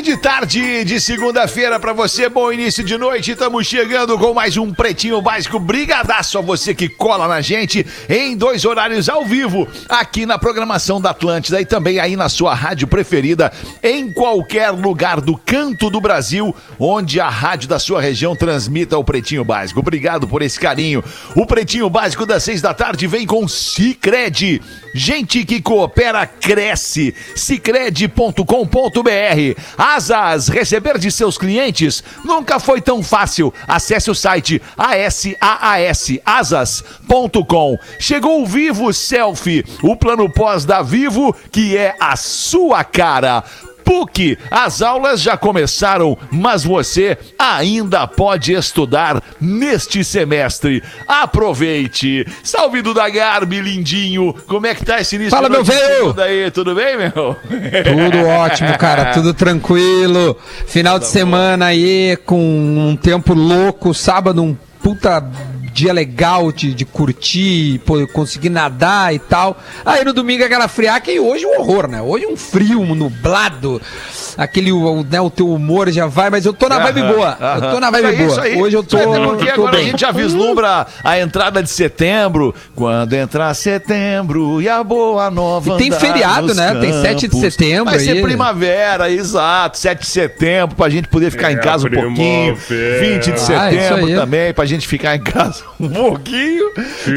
fim de tarde de segunda-feira pra você, bom início de noite. Estamos chegando com mais um Pretinho Básico. Brigadaço a você que cola na gente em dois horários ao vivo, aqui na programação da Atlântida e também aí na sua rádio preferida, em qualquer lugar do canto do Brasil, onde a rádio da sua região transmita o Pretinho Básico. Obrigado por esse carinho. O Pretinho Básico das seis da tarde vem com Cicred. Gente que coopera, cresce. Cicred.com.br. Asas, receber de seus clientes nunca foi tão fácil. Acesse o site asaasasas.com. Chegou o Vivo Selfie, o plano pós da Vivo, que é a sua cara. PUC, as aulas já começaram, mas você ainda pode estudar neste semestre. Aproveite! Salve do Garbi, lindinho! Como é que tá esse início Fala, meu velho! segunda aí? Tudo bem, meu? Tudo ótimo, cara, tudo tranquilo. Final de semana aí com um tempo louco, sábado um puta dia legal de, de curtir, pô, conseguir nadar e tal. Aí no domingo aquela friaca e hoje um horror, né? Hoje um frio, um nublado, aquele, o, né, o teu humor já vai, mas eu tô na vibe Aham, boa. aham. Eu tô na vibe Isso aí, boa. Hoje eu tô, Isso aí, até porque agora bem. a gente já vislumbra a entrada de setembro. Quando entrar setembro e a boa nova E tem feriado, né? Tem 7 de campos. setembro Vai ser aí. primavera, exato. 7 de setembro pra gente poder ficar É, em casa um pouquinho. primavera. 20 de Ah, setembro aí. também pra gente ficar em casa um pouquinho.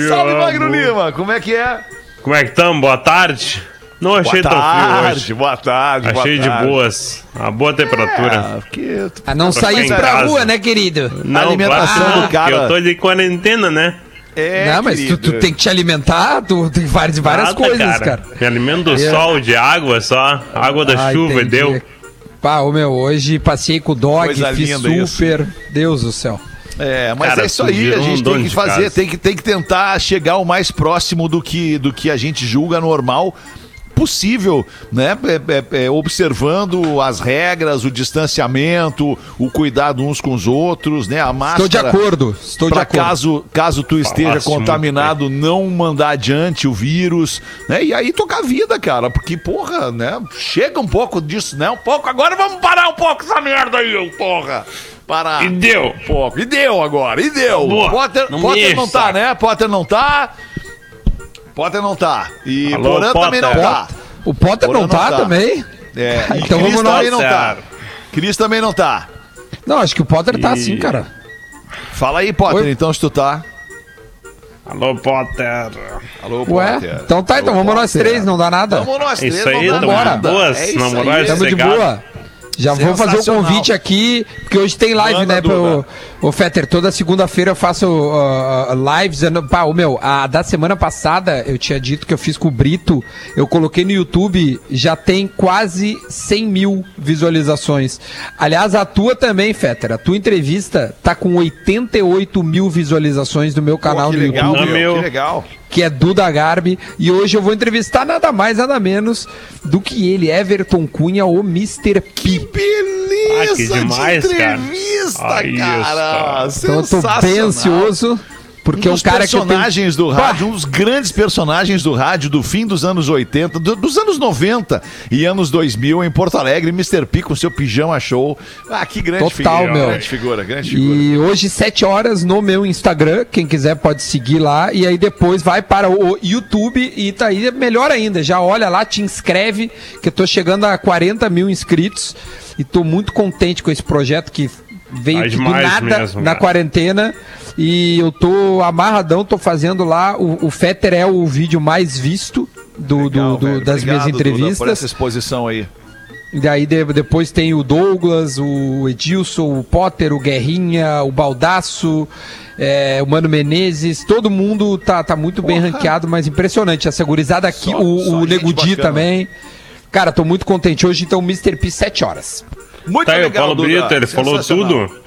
Salve, amo. Magro Lima. Como é que é? Como é que estamos? Boa tarde. Não achei boa tão frio tarde, hoje. boa tarde. boa Achei de tarde. boas. A boa temperatura. É, porque tu- Ah, não em pra casa. rua, né, querido? não, alimentação claro que do não, cara- porque Eu tô de quarentena, né? é, não, mas tu, tu tem que te alimentar, tu tem várias, várias Nada, coisas, cara. Me alimento do É. sol, de água só. Água da Ah, chuva entendi. deu. Pá, ô meu, hoje passei com o dog, Coisa fiz super. Deus do céu. É, mas Cara, é isso aí, a um gente dono tem que de fazer, tem que, tem que tentar chegar o mais próximo do que, do que a gente julga normal possível, né? É, é, é, observando as regras, o distanciamento, o cuidado uns com os outros, né? A máscara. Estou de acordo, estou de acordo. caso, caso tu esteja Falasse muito contaminado, não mandar adiante o vírus, né? E aí tocar a vida, cara, porque, porra, né? Chega um pouco disso, né? Um pouco, agora vamos parar um pouco essa merda aí, porra. Parar. E deu. Um pouco. E deu agora, e deu. Boa. Potter, Não Potter não tá, né? Potter não tá. Potter não tá. E Alô, Porã também não Potter. tá. O Potter Porã não não tá, tá. também? É, e Então Cris vamos nós. também não tá. Cris também não tá. Não, acho que o Potter tá E- sim, cara. Fala aí, Potter, Oi? então, se tu tá. Alô, Potter. Alô, Ué? Potter. Então tá, então Alô, vamos nós Potter. três, não dá nada. Vamos nós três, Isso aí, não dá tamo de nada. boas, É isso namorar aí. Tamo de boa. Já vou fazer o convite aqui, porque hoje tem live, Manda, né? Pro, o Fetter, toda segunda-feira eu faço uh, lives. Pá, o meu, a da semana passada eu tinha dito que eu fiz com o Brito. Eu coloquei no YouTube, já tem quase 100 mil visualizações. Aliás, a tua também, Fetter. A tua entrevista tá com 88 mil visualizações no meu Pô, canal que no legal, YouTube meu. que legal. Que é Duda Garbi, e hoje eu vou entrevistar nada mais, nada menos do que ele, Everton Cunha, o Mr. Que P. beleza Ah, que demais, de cara. entrevista, Aí, cara. Então eu tô bem ansioso, porque um é um dos cara que eu tenho... personagens do Bah! rádio, um dos grandes personagens do rádio do fim dos anos 80, do- dos anos 90 e anos 2000 em Porto Alegre, Mr. P com seu pijama show. Ah, que grande Total, figura. meu. Grande figura, grande figura. E hoje, 7 horas, no meu Instagram. Quem quiser pode seguir lá. E aí depois vai para o YouTube e tá aí melhor ainda. Já olha lá, te inscreve, que eu tô chegando a 40 mil inscritos. E tô muito contente com esse projeto que veio do nada mesmo, na cara. quarentena. E eu tô amarradão, tô fazendo lá. O, o Fetter é o vídeo mais visto do, do- Legal, do- velho. das Obrigado, minhas Duda, entrevistas. por essa exposição aí. E daí de- depois tem o Douglas, o Edilson, o Potter, o Guerrinha, o Baldaço, é, o Mano Menezes, todo mundo tá, tá muito bem Porra. ranqueado, mas impressionante. Essa gurizada aqui, Só- o, só o gente Nego Di bacana. também. Cara, tô muito contente. Hoje então, Mr. P, 7 horas. Muito Tá aí o legal, Paulo Duda. Brito, ele falou tudo.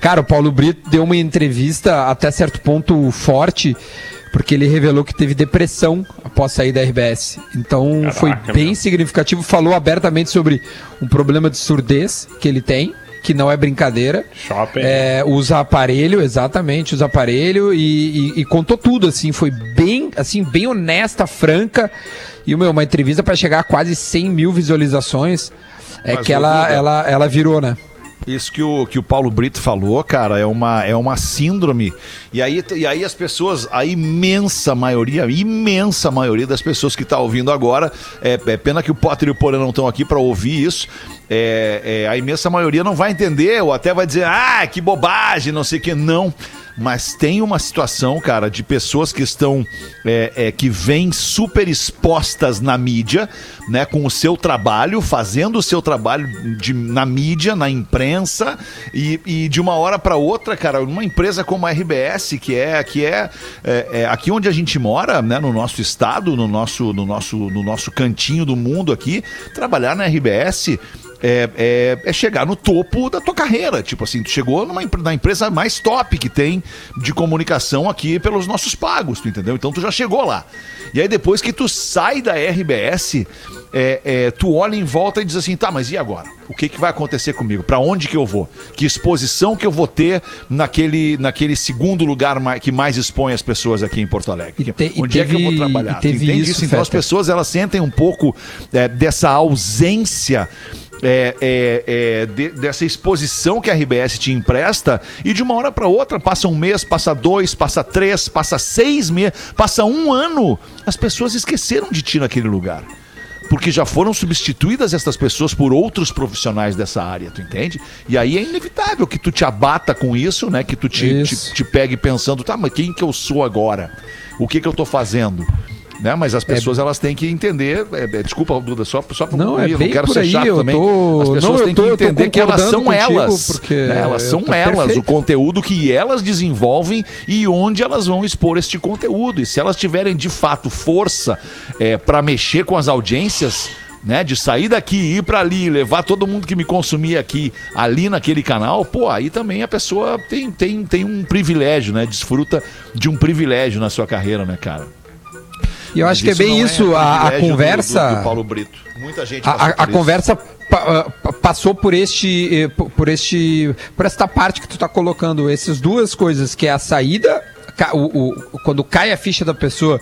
Cara, o Paulo Brito deu uma entrevista até certo ponto forte, porque ele revelou que teve depressão após sair da RBS. Então Caraca, foi bem meu. significativo, falou abertamente sobre um problema de surdez que ele tem, que não é brincadeira. Shopping. É, usa aparelho, exatamente, usa aparelho e, e- e contou tudo, assim, foi bem, assim, bem honesta, franca. E, meu, uma entrevista para chegar a quase 100 mil visualizações. É Mas, que ela, ela, ela virou, né? Isso que o, que o Paulo Brito falou, cara, é uma, é uma síndrome. E aí, e aí as pessoas, a imensa maioria, a imensa maioria das pessoas que está ouvindo agora, é, é pena que o Potter e o Porã não estão aqui para ouvir isso. É, é, a imensa maioria não vai entender, ou até vai dizer, ah, que bobagem, não sei o que. Não. Mas tem uma situação, cara, de pessoas que estão, é, é, que vêm super expostas na mídia, né, com o seu trabalho, fazendo o seu trabalho de, na mídia, na imprensa, e, e de uma hora para outra, cara, uma empresa como a RBS, que é, que é, é, é aqui onde a gente mora, né, no nosso estado, no nosso, no nosso, no nosso cantinho do mundo aqui, trabalhar na RBS é, é- é chegar no topo da tua carreira. Tipo assim, tu chegou numa, na empresa mais top que tem de comunicação aqui pelos nossos pagos, tu entendeu? Então tu já chegou lá. E aí depois que tu sai da RBS, é, é, tu olha em volta e diz assim, tá, mas e agora? O que, que vai acontecer comigo? Pra onde que eu vou? Que exposição que eu vou ter naquele, naquele segundo lugar que mais expõe as pessoas aqui em Porto Alegre? Te- onde é que eu vou teve- trabalhar? teve entende isso, Então as pessoas elas sentem um pouco é, dessa ausência é, é, é, de- dessa exposição que a RBS te empresta e de uma hora para outra passa um mês, passa dois, passa três, passa seis meses, passa um ano, as pessoas esqueceram de ti naquele lugar. Porque já foram substituídas essas pessoas por outros profissionais dessa área, tu entende? E aí é inevitável que tu te abata com isso, né? Que tu te, te, te pegue pensando, tá, mas quem que eu sou agora? O que que eu tô fazendo? Né? Mas as pessoas elas têm que entender. é, é, desculpa, Duda, só, só pra Não, é concluir, não quero ser aí, chato eu também. tô- As pessoas não, têm tô- que entender que elas são elas. porque né? Elas são tá elas, perfeito. o conteúdo que elas desenvolvem e onde elas vão expor este conteúdo. E se elas tiverem de fato força é, para mexer com as audiências. Né, de sair daqui, ir pra ali, levar todo mundo que me consumia aqui, ali naquele canal, pô, aí também a pessoa tem, tem, tem um privilégio, né? Desfruta de um privilégio na sua carreira, né, cara? E eu acho que é bem não isso, a, a do- conversa. Do, do Paulo Brito. Muita gente A, a- a conversa pa- pa- passou por este, eh, por este, por esta parte que tu tá colocando, essas duas coisas, que é a saída, o, o- quando cai a ficha da pessoa,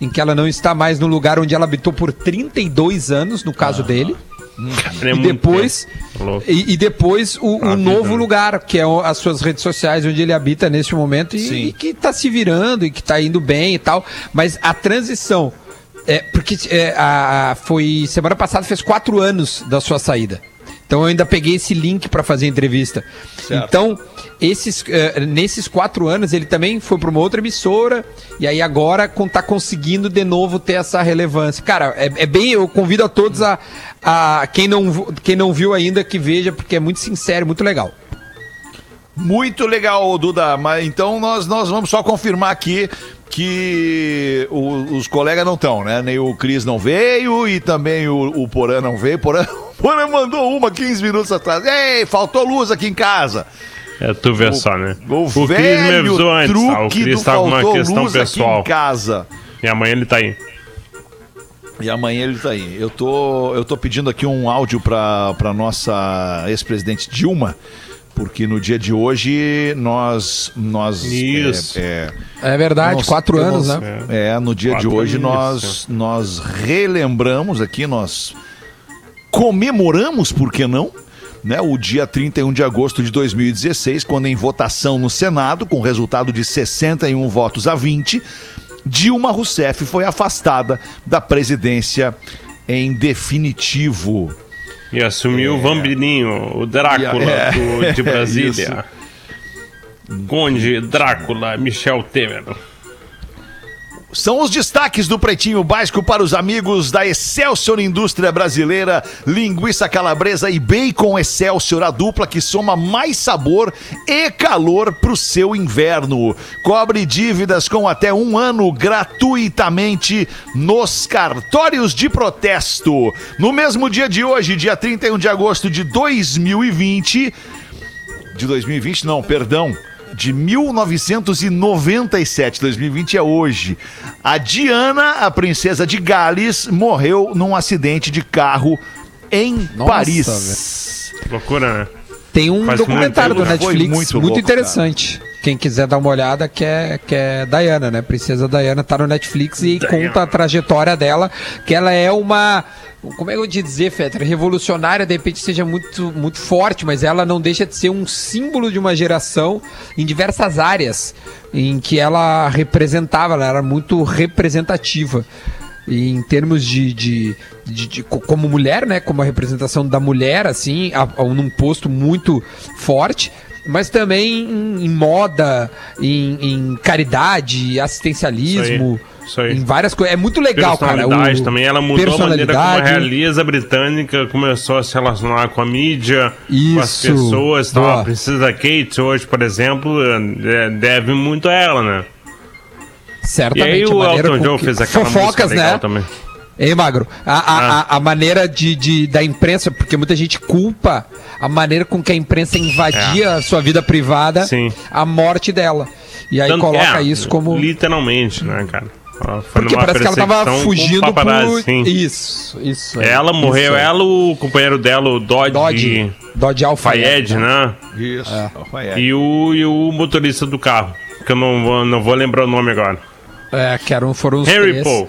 em que ela não está mais no lugar onde ela habitou por 32 anos, no caso dele. É e depois, e, e depois o, novo né? lugar, que é as suas redes sociais, onde ele habita neste momento e, e que tá se virando e que tá indo bem e tal. Mas a transição, é, porque é, a- foi semana passada fez quatro anos da sua saída. Então eu ainda peguei esse link para fazer a entrevista. Certo. Então, esses, eh, nesses quatro anos, ele também foi para uma outra emissora, e aí agora com, tá conseguindo de novo ter essa relevância. Cara, é, é bem. Eu convido a todos a. a quem, não, quem não viu ainda que veja, porque é muito sincero, muito legal. Muito legal, Duda. Mas então nós, nós vamos só confirmar aqui que o- os colegas não estão, né? Nem o Cris não veio e também o, o Porã não veio. Porã, Porã mandou uma 15 minutos atrás. Ei, faltou luz aqui em casa. É, tu vê só, né? O, Cris me velho avisou antes, tá? O truque Cris do tava com uma faltou questão luz pessoal. aqui em casa. E amanhã ele tá aí. E amanhã ele tá aí. Eu tô, eu tô pedindo aqui um áudio pra, pra nossa ex-presidente Dilma, porque no dia de hoje nós. nós Isso. É, é, É verdade, Nós quatro temos- anos, né? é, no dia de Quatro hoje anos, nós, nós relembramos aqui, nós comemoramos, por que não? Né, o dia 31 de agosto de 2016, quando em votação no Senado, com resultado de 61 votos a 20, Dilma Rousseff foi afastada da presidência em definitivo. E assumiu o Vampirinho, o Drácula É, do- de é Brasília. Conde Drácula, Michel Temer. São os destaques do Pretinho Básico para os amigos da Excelsior Indústria Brasileira. Linguiça calabresa e bacon Excelsior, a dupla que soma mais sabor e calor para o seu inverno. Cobre dívidas com até um ano gratuitamente nos cartórios de protesto. No mesmo dia de hoje, dia 31 de agosto de 2020. de 2020, não, perdão, de 1997. 2020 é hoje. A Diana, a princesa de Gales, morreu num acidente de carro em Nossa, Paris. Loucura, né? Tem um Faz documentário do Netflix muito muito, louco, interessante. Quem quiser dar uma olhada, que é, que é Diana, né? Princesa Diana tá no Netflix e conta a trajetória dela, que ela é uma. Como é que eu te dizer, Fetter? Revolucionária, de repente seja muito, muito forte, mas ela não deixa de ser um símbolo de uma geração em diversas áreas em que ela representava, ela era muito representativa. E em termos de, de, de- de- co- como mulher, né, como a representação da mulher, assim, a, a- num posto muito forte, mas também em, em moda, em, em caridade, assistencialismo, Isso aí. Em várias coisas. É muito legal, cara. O- também, ela mudou a maneira como a realeza britânica começou a se relacionar com a mídia, com as Isso, pessoas. Então, boa. a princesa Kate hoje, por exemplo, é, deve muito a ela, né? E Certamente. aí a o Elton John que- fez aquela Fofocas, né? também. Ei, Magro, a, a, Ah. a, a maneira de, de- da imprensa, porque muita gente culpa a maneira com que a imprensa invadia a sua vida privada, É. Sim. a morte dela. E aí Tanto- coloca é, isso como. Literalmente, né, cara? Ela foi Porque parece que ela tava fugindo paparazzi, por. sim. Isso, isso. aí, Ela morreu, isso aí. ela, o companheiro dela, o Dodge, Dodge. Dodge Alfa. Fayed, né? Isso. É. E, o, e o motorista do carro, que eu não vou, não vou lembrar o nome agora. É, que eram, foram os Harry três. Paul.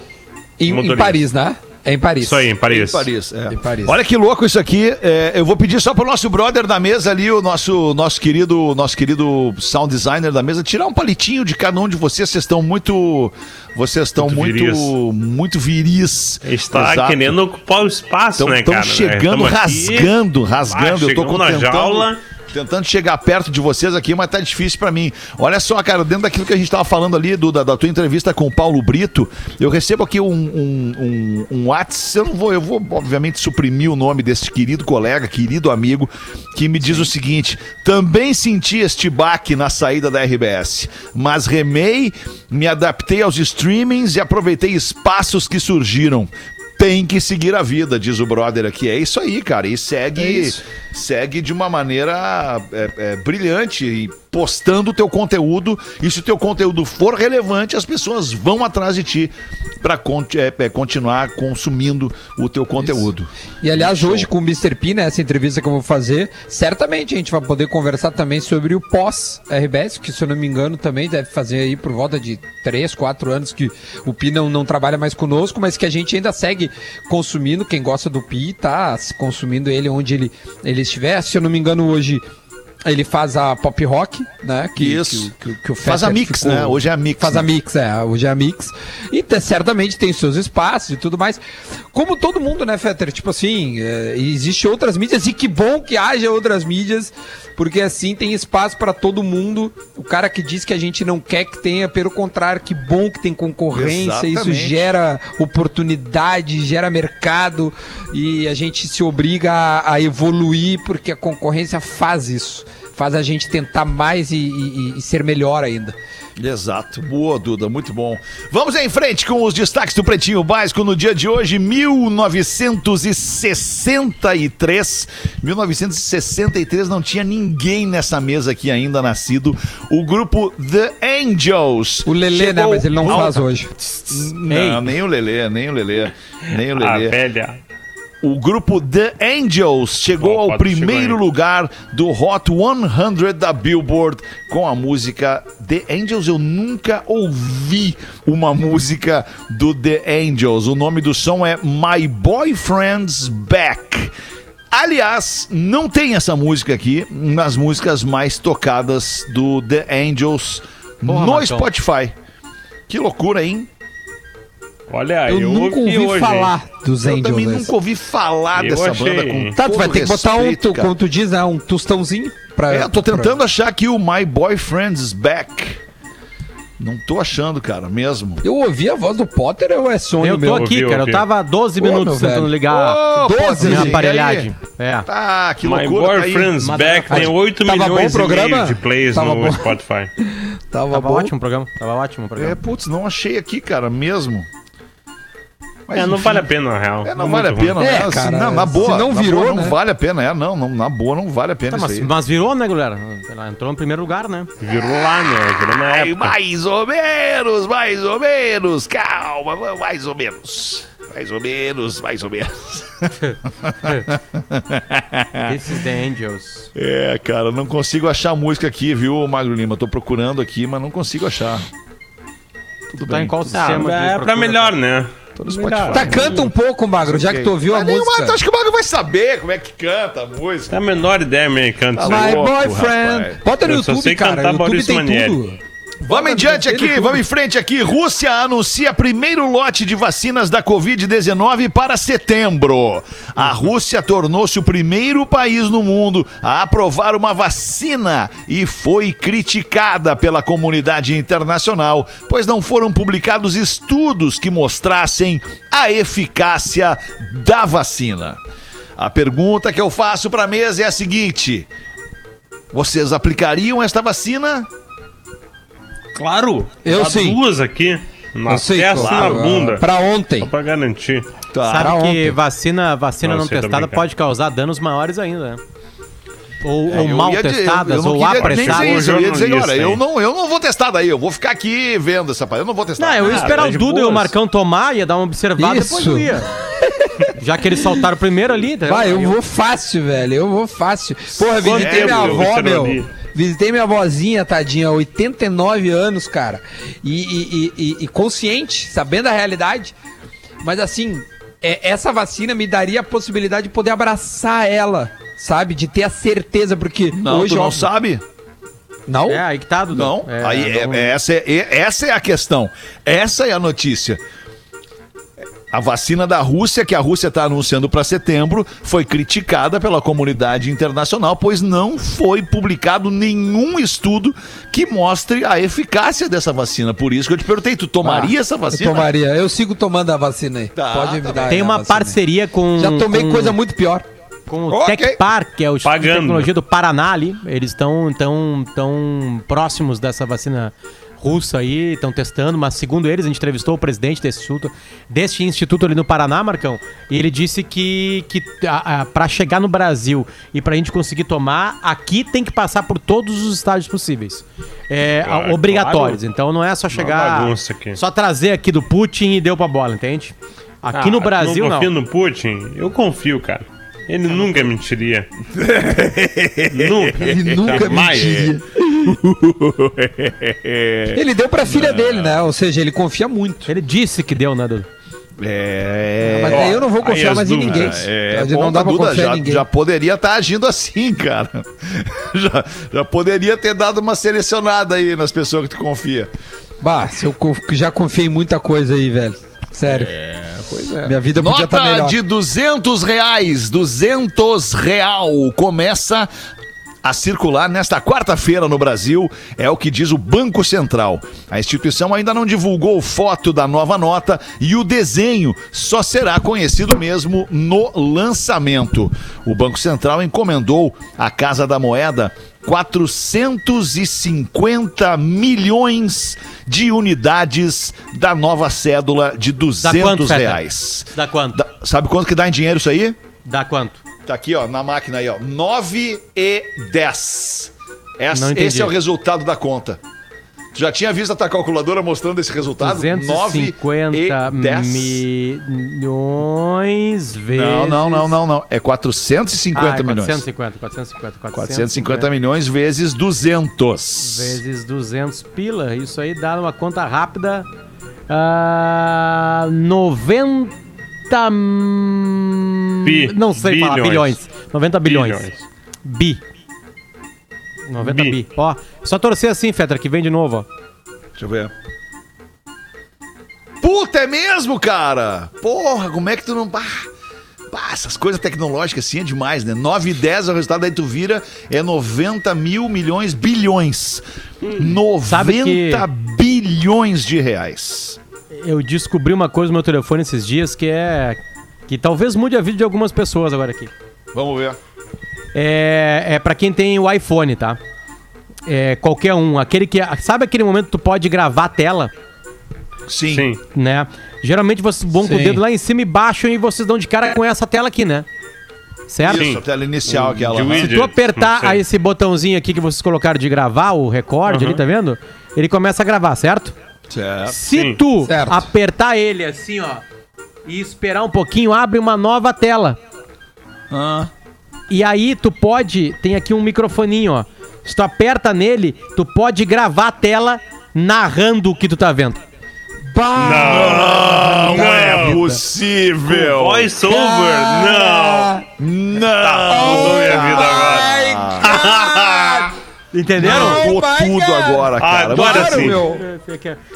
Em, em. Paris, né? É em Paris. Isso aí, em Paris. Em Paris, é. Em Paris. Olha que louco isso aqui. É, eu vou pedir só pro nosso brother da mesa ali, o nosso, nosso querido nosso querido sound designer da mesa, tirar um palitinho de cada um de vocês. Vocês estão muito. Vocês estão Muito muito. viris. Muito viris. Está Exato. querendo ocupar o espaço, Estão né, cara? chegando, Tamo aqui, rasgando, rasgando. Ah, eu tô chegamos na jaula. Tentando chegar perto de vocês aqui, mas tá difícil pra mim. Olha só, cara, dentro daquilo que a gente tava falando ali, do, da, da tua entrevista com o Paulo Brito, eu recebo aqui um, um, um, um WhatsApp, eu não vou, eu vou obviamente suprimir o nome desse querido colega, querido amigo, que me diz o seguinte: também senti este baque na saída da RBS, mas remei, me adaptei aos streamings e aproveitei espaços que surgiram. Tem que seguir a vida, diz o brother aqui. É isso aí, cara. E segue, É segue de uma maneira é, é, brilhante e postando o teu conteúdo. E se o teu conteúdo for relevante, as pessoas vão atrás de ti para continuar consumindo o teu conteúdo. E aliás, hoje com o Mr. P, né, essa entrevista que eu vou fazer, certamente a gente vai poder conversar também sobre o pós-RBS, que se eu não me engano também deve fazer aí por volta de 3, 4 anos que o Pi não, não trabalha mais conosco, mas que a gente ainda segue consumindo, quem gosta do Pi tá consumindo ele onde ele, ele estiver. Se eu não me engano, hoje ele faz a pop rock, né? Que, Isso. Que, que, que o Faz a mix, ficou- né? Hoje é a mix. Faz né? a mix, é. Hoje é a mix. E te- certamente tem seus espaços e tudo mais. Como todo mundo, né, Fetter? Tipo assim, é, existe outras mídias e que bom que haja outras mídias, porque assim tem espaço para todo mundo. O cara que diz que a gente não quer que tenha, pelo contrário, que bom que tem concorrência. Isso Exatamente. gera oportunidade, gera mercado e a gente se obriga a, a evoluir porque a concorrência faz isso. Faz a gente tentar mais e- e- e- ser melhor ainda. Exato. Boa, Duda, muito bom. Vamos em frente com os destaques do Pretinho Básico no dia de hoje, 1963. 1963 não tinha ninguém nessa mesa aqui ainda nascido. O grupo The Angels. O Lelê, né? chegou Mas ele não ao- faz hoje. Não, nem o Lelê, nem o Lelê. Nem o A Lelê. velha. O grupo The Angels chegou Ó, ao chegou primeiro aí. lugar do Hot 100 da Billboard com a música The Angels. Eu nunca ouvi uma música do The Angels. O nome do som é My Boyfriend's Back. Aliás, não tem essa música aqui nas músicas mais tocadas do The Angels Porra, no Marcão. Spotify. Que loucura, hein? Olha, Eu, eu, nunca ouvi hoje, falar dos Eu Angels. também esse. nunca ouvi falar Eu dessa achei. banda com Tá, tu vai ter que botar um, tu, como tu diz, né, um tostãozinho pra. É, eu tô pra- tentando achar aqui o My Boyfriend's Back. Não tô achando, cara, mesmo. Eu ouvi a voz do Potter ou é sonho Eu tô meu? aqui, Ouvi, cara. ouvi. Eu tava há 12 Ô, minutos tentando velho. ligar Ô, 12 Potter, minha aí? aparelhagem. É. Ah, que My loucura. tá aí. Boyfriend's Mas- Back tem 8 Tava bom milhões e programa? de plays Tava no bom. Spotify. Tava Tava bom. ótimo o programa. Tava ótimo o É, programa. putz, não achei aqui, cara, mesmo. Mas, É, não enfim. vale a pena, na real. É, não É vale a pena, né? É, Assim, cara, na, na boa. se não na virou, boa, né? não vale a pena. É, não, não, na boa não vale a pena Tá, isso mas, aí. mas virou, né, galera? Ela entrou no primeiro lugar, né? Virou lá, né? Virou na Ai, época. mais ou menos, mais ou menos. Calma, mais ou menos. Mais ou menos, mais ou menos. This is the Angels. É, cara, não consigo achar a música aqui, viu, Magro Lima? Tô procurando aqui, mas não consigo achar. Tudo Tá bem. em qual sistema? é pra melhor, né? Tô no Spotify. Tá, canta um pouco, Magro, já que tu ouviu a Mas nenhuma- música. tu acha que o Magro vai saber como é que canta a música? É a menor ideia, me encanta. isso aí. My louco, boyfriend. rapaz. Bota no Eu YouTube, cara. cantar YouTube Maurício tem Manieri. tudo. Vamos em diante aqui, vamos em frente aqui. Rússia anuncia primeiro lote de vacinas da Covid-19 para setembro. A Rússia tornou-se o primeiro país no mundo a aprovar uma vacina e foi criticada pela comunidade internacional, pois não foram publicados estudos que mostrassem a eficácia da vacina. A pergunta que eu faço para a mesa é a seguinte: vocês aplicariam esta vacina? Claro. Eu sim. duas aqui. Na Eu sei, testa claro. na bunda. Pra ontem. Só pra garantir. Tá. Sabe Pra que ontem. vacina, vacina Não, não, testada pode causar danos maiores ainda, né? Ou, É, ou eu mal dizer- testadas, eu não ou apressadas. isso, eu ia dizer, eu não, eu não vou testar daí, eu vou ficar aqui vendo essa parada, eu não vou testar. Não, eu ia Ah, esperar tá o Duda e o. Marcão tomar, ia dar uma observada, Isso. depois eu ia. Já que eles saltaram primeiro ali, tá? Vai, eu vou fácil, velho. Eu vou fácil. Porra, visitei minha eu avó, meu. Visitei minha vozinha, tadinha, 89 anos, cara. E, e- e- e- e consciente, sabendo a realidade. Mas assim, é- essa vacina me daria a possibilidade de poder abraçar ela, sabe? De ter a certeza, porque Não, hoje. tu não óbvio- sabe? Não? É, aí que tá, Duda. Não. É, Aí, não- é- essa, é, é- essa é a questão. Essa é a notícia. A vacina da Rússia, que a Rússia está anunciando para setembro, foi criticada pela comunidade internacional, pois não foi publicado nenhum estudo que mostre a eficácia dessa vacina. Por isso que eu te perguntei, tu tomaria Ah, essa vacina? Eu tomaria. Eu sigo tomando a vacina aí. Tá, Pode me tá dar Tem uma vacina parceria com. Já tomei com- coisa muito pior. com o Ok. Tech Park, que é o Instituto de Pagando. Tecnologia do Paraná ali. Eles estão tão, tão próximos dessa vacina russa aí, estão testando, mas segundo eles, a gente entrevistou o presidente desse instituto, deste instituto ali no Paraná, Marcão, e ele disse que, que para chegar no Brasil e pra gente conseguir tomar, aqui tem que passar por todos os estágios possíveis. É, Claro, obrigatórios. claro. Então não é só chegar. bagunça aqui. Só trazer aqui do Putin e deu pra bola, entende? Aqui Ah, no Brasil, não não. confia no Putin? Eu confio, cara. Ele nunca mentiria. nunca. Ele nunca Jamais. mentiria. Ele deu pra filha dele, né? Ou seja, ele confia muito. Ele disse que deu, né, Dudu? É. Mas aí eu não vou confiar mais em ninguém. É, não bom, dá pra Duda, confiar já, em ninguém. já poderia estar agindo assim, cara. Já, já poderia ter dado uma selecionada aí nas pessoas que tu confia. Bah, se eu já confiei em muita coisa aí, velho. Sério. Pois é. Minha vida podia estar Nota melhor. de 200 reais, 200 real, começa a circular nesta quarta-feira no Brasil, é o que diz o Banco Central. A instituição ainda não divulgou foto da nova nota e o desenho só será conhecido mesmo no lançamento. O Banco Central encomendou à Casa da Moeda 450 milhões de unidades da nova cédula de 200 quanto, Feta? reais. Dá quanto? Dá- sabe quanto que dá em dinheiro isso aí? Dá quanto? Tá aqui, ó, na máquina aí, ó. 9 e 10. Essa- esse é o resultado da conta. Tu já tinha visto a tua calculadora mostrando esse resultado? 250 milhões vezes... Não, não, não, não, não. É 450 Ah, é milhões. 450, 450, 450 milhões vezes 200. Vezes 200 pila, isso aí dá uma conta rápida. ah, 90... Bi- Não sei falar, bilhões. bilhões. 90 bilhões. Bilhões. Bi. 90 bi. Bi. Ó, só torcer assim, Fetra, que vem de novo, ó. Deixa eu ver. Puta, é mesmo, cara? Porra, como é que tu não. Bah, bah, essas coisas tecnológicas assim é demais, né? 9 e 10 é o resultado, aí tu vira é 90 mil milhões, bilhões. 90 Sabe que- bilhões de reais. Eu descobri uma coisa no meu telefone esses dias que é. que talvez mude a vida de algumas pessoas agora aqui. Vamos ver. É, é para quem tem o iPhone, tá? É, qualquer um. Aquele que. Sabe aquele momento que tu pode gravar a tela? Sim. Sim. né? Geralmente vocês vão com o dedo lá em cima e baixam e vocês dão de cara com essa tela aqui, né? Certo? Isso, a tela inicial O aquela. né? Se tu apertar aí esse botãozinho aqui que vocês colocaram de gravar, o recorde ali, tá vendo? Ele começa a gravar, certo? Certo. Se Sim. tu Certo. apertar ele assim, ó, e esperar um pouquinho, abre uma nova tela. Ah. E aí tu pode, tem aqui um microfoninho, ó. Se tu aperta nele, tu pode gravar a tela narrando o que tu tá vendo. Não, Não é possível. Voice over, não. Não. Mudou minha vida agora. Entenderam? Mudou Oh tudo God. agora, cara. Agora sim. meu.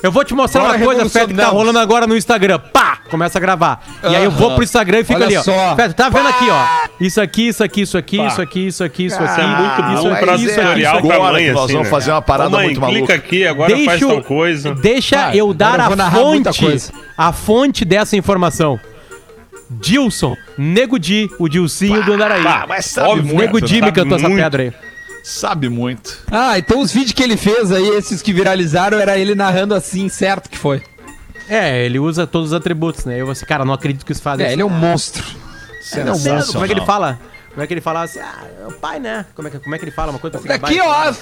Eu vou te mostrar Agora uma coisa, Fed, que tá rolando agora no Instagram. Pá! Começa a gravar. E aí eu vou pro Instagram e fico Olha ali, ó. só. Tá vendo aqui, ó? Isso aqui, isso aqui, isso aqui, Pá. isso aqui, isso aqui, isso Isso aqui. é muito bom pra é tutorial agora pra mãe, que nós assim, vamos né? fazer uma parada Ô, mãe, muito maluca. clica aqui, agora faz Deixa, tal coisa. deixa Vai, eu dar agora eu vou a narrar muita fonte, coisa. a fonte dessa informação. Dilson, Nego Di, o Dilcinho do Andaraí. Ah, mas sabe Óbvio, muito, Nego Di me sabe cantou essa muito. pedra aí. Sabe muito. Ah, então os vídeos que ele fez aí, esses que viralizaram, era ele narrando assim, certo que foi. É, ele usa todos os atributos, né? Eu vou assim, cara, não acredito que isso faz É, isso. ele é um monstro. Não, como é que ele fala? Como é que ele fala assim? Ah, é o pai, né? Como é que, como é que ele fala uma coisa pra se gabar? Aqui, ó.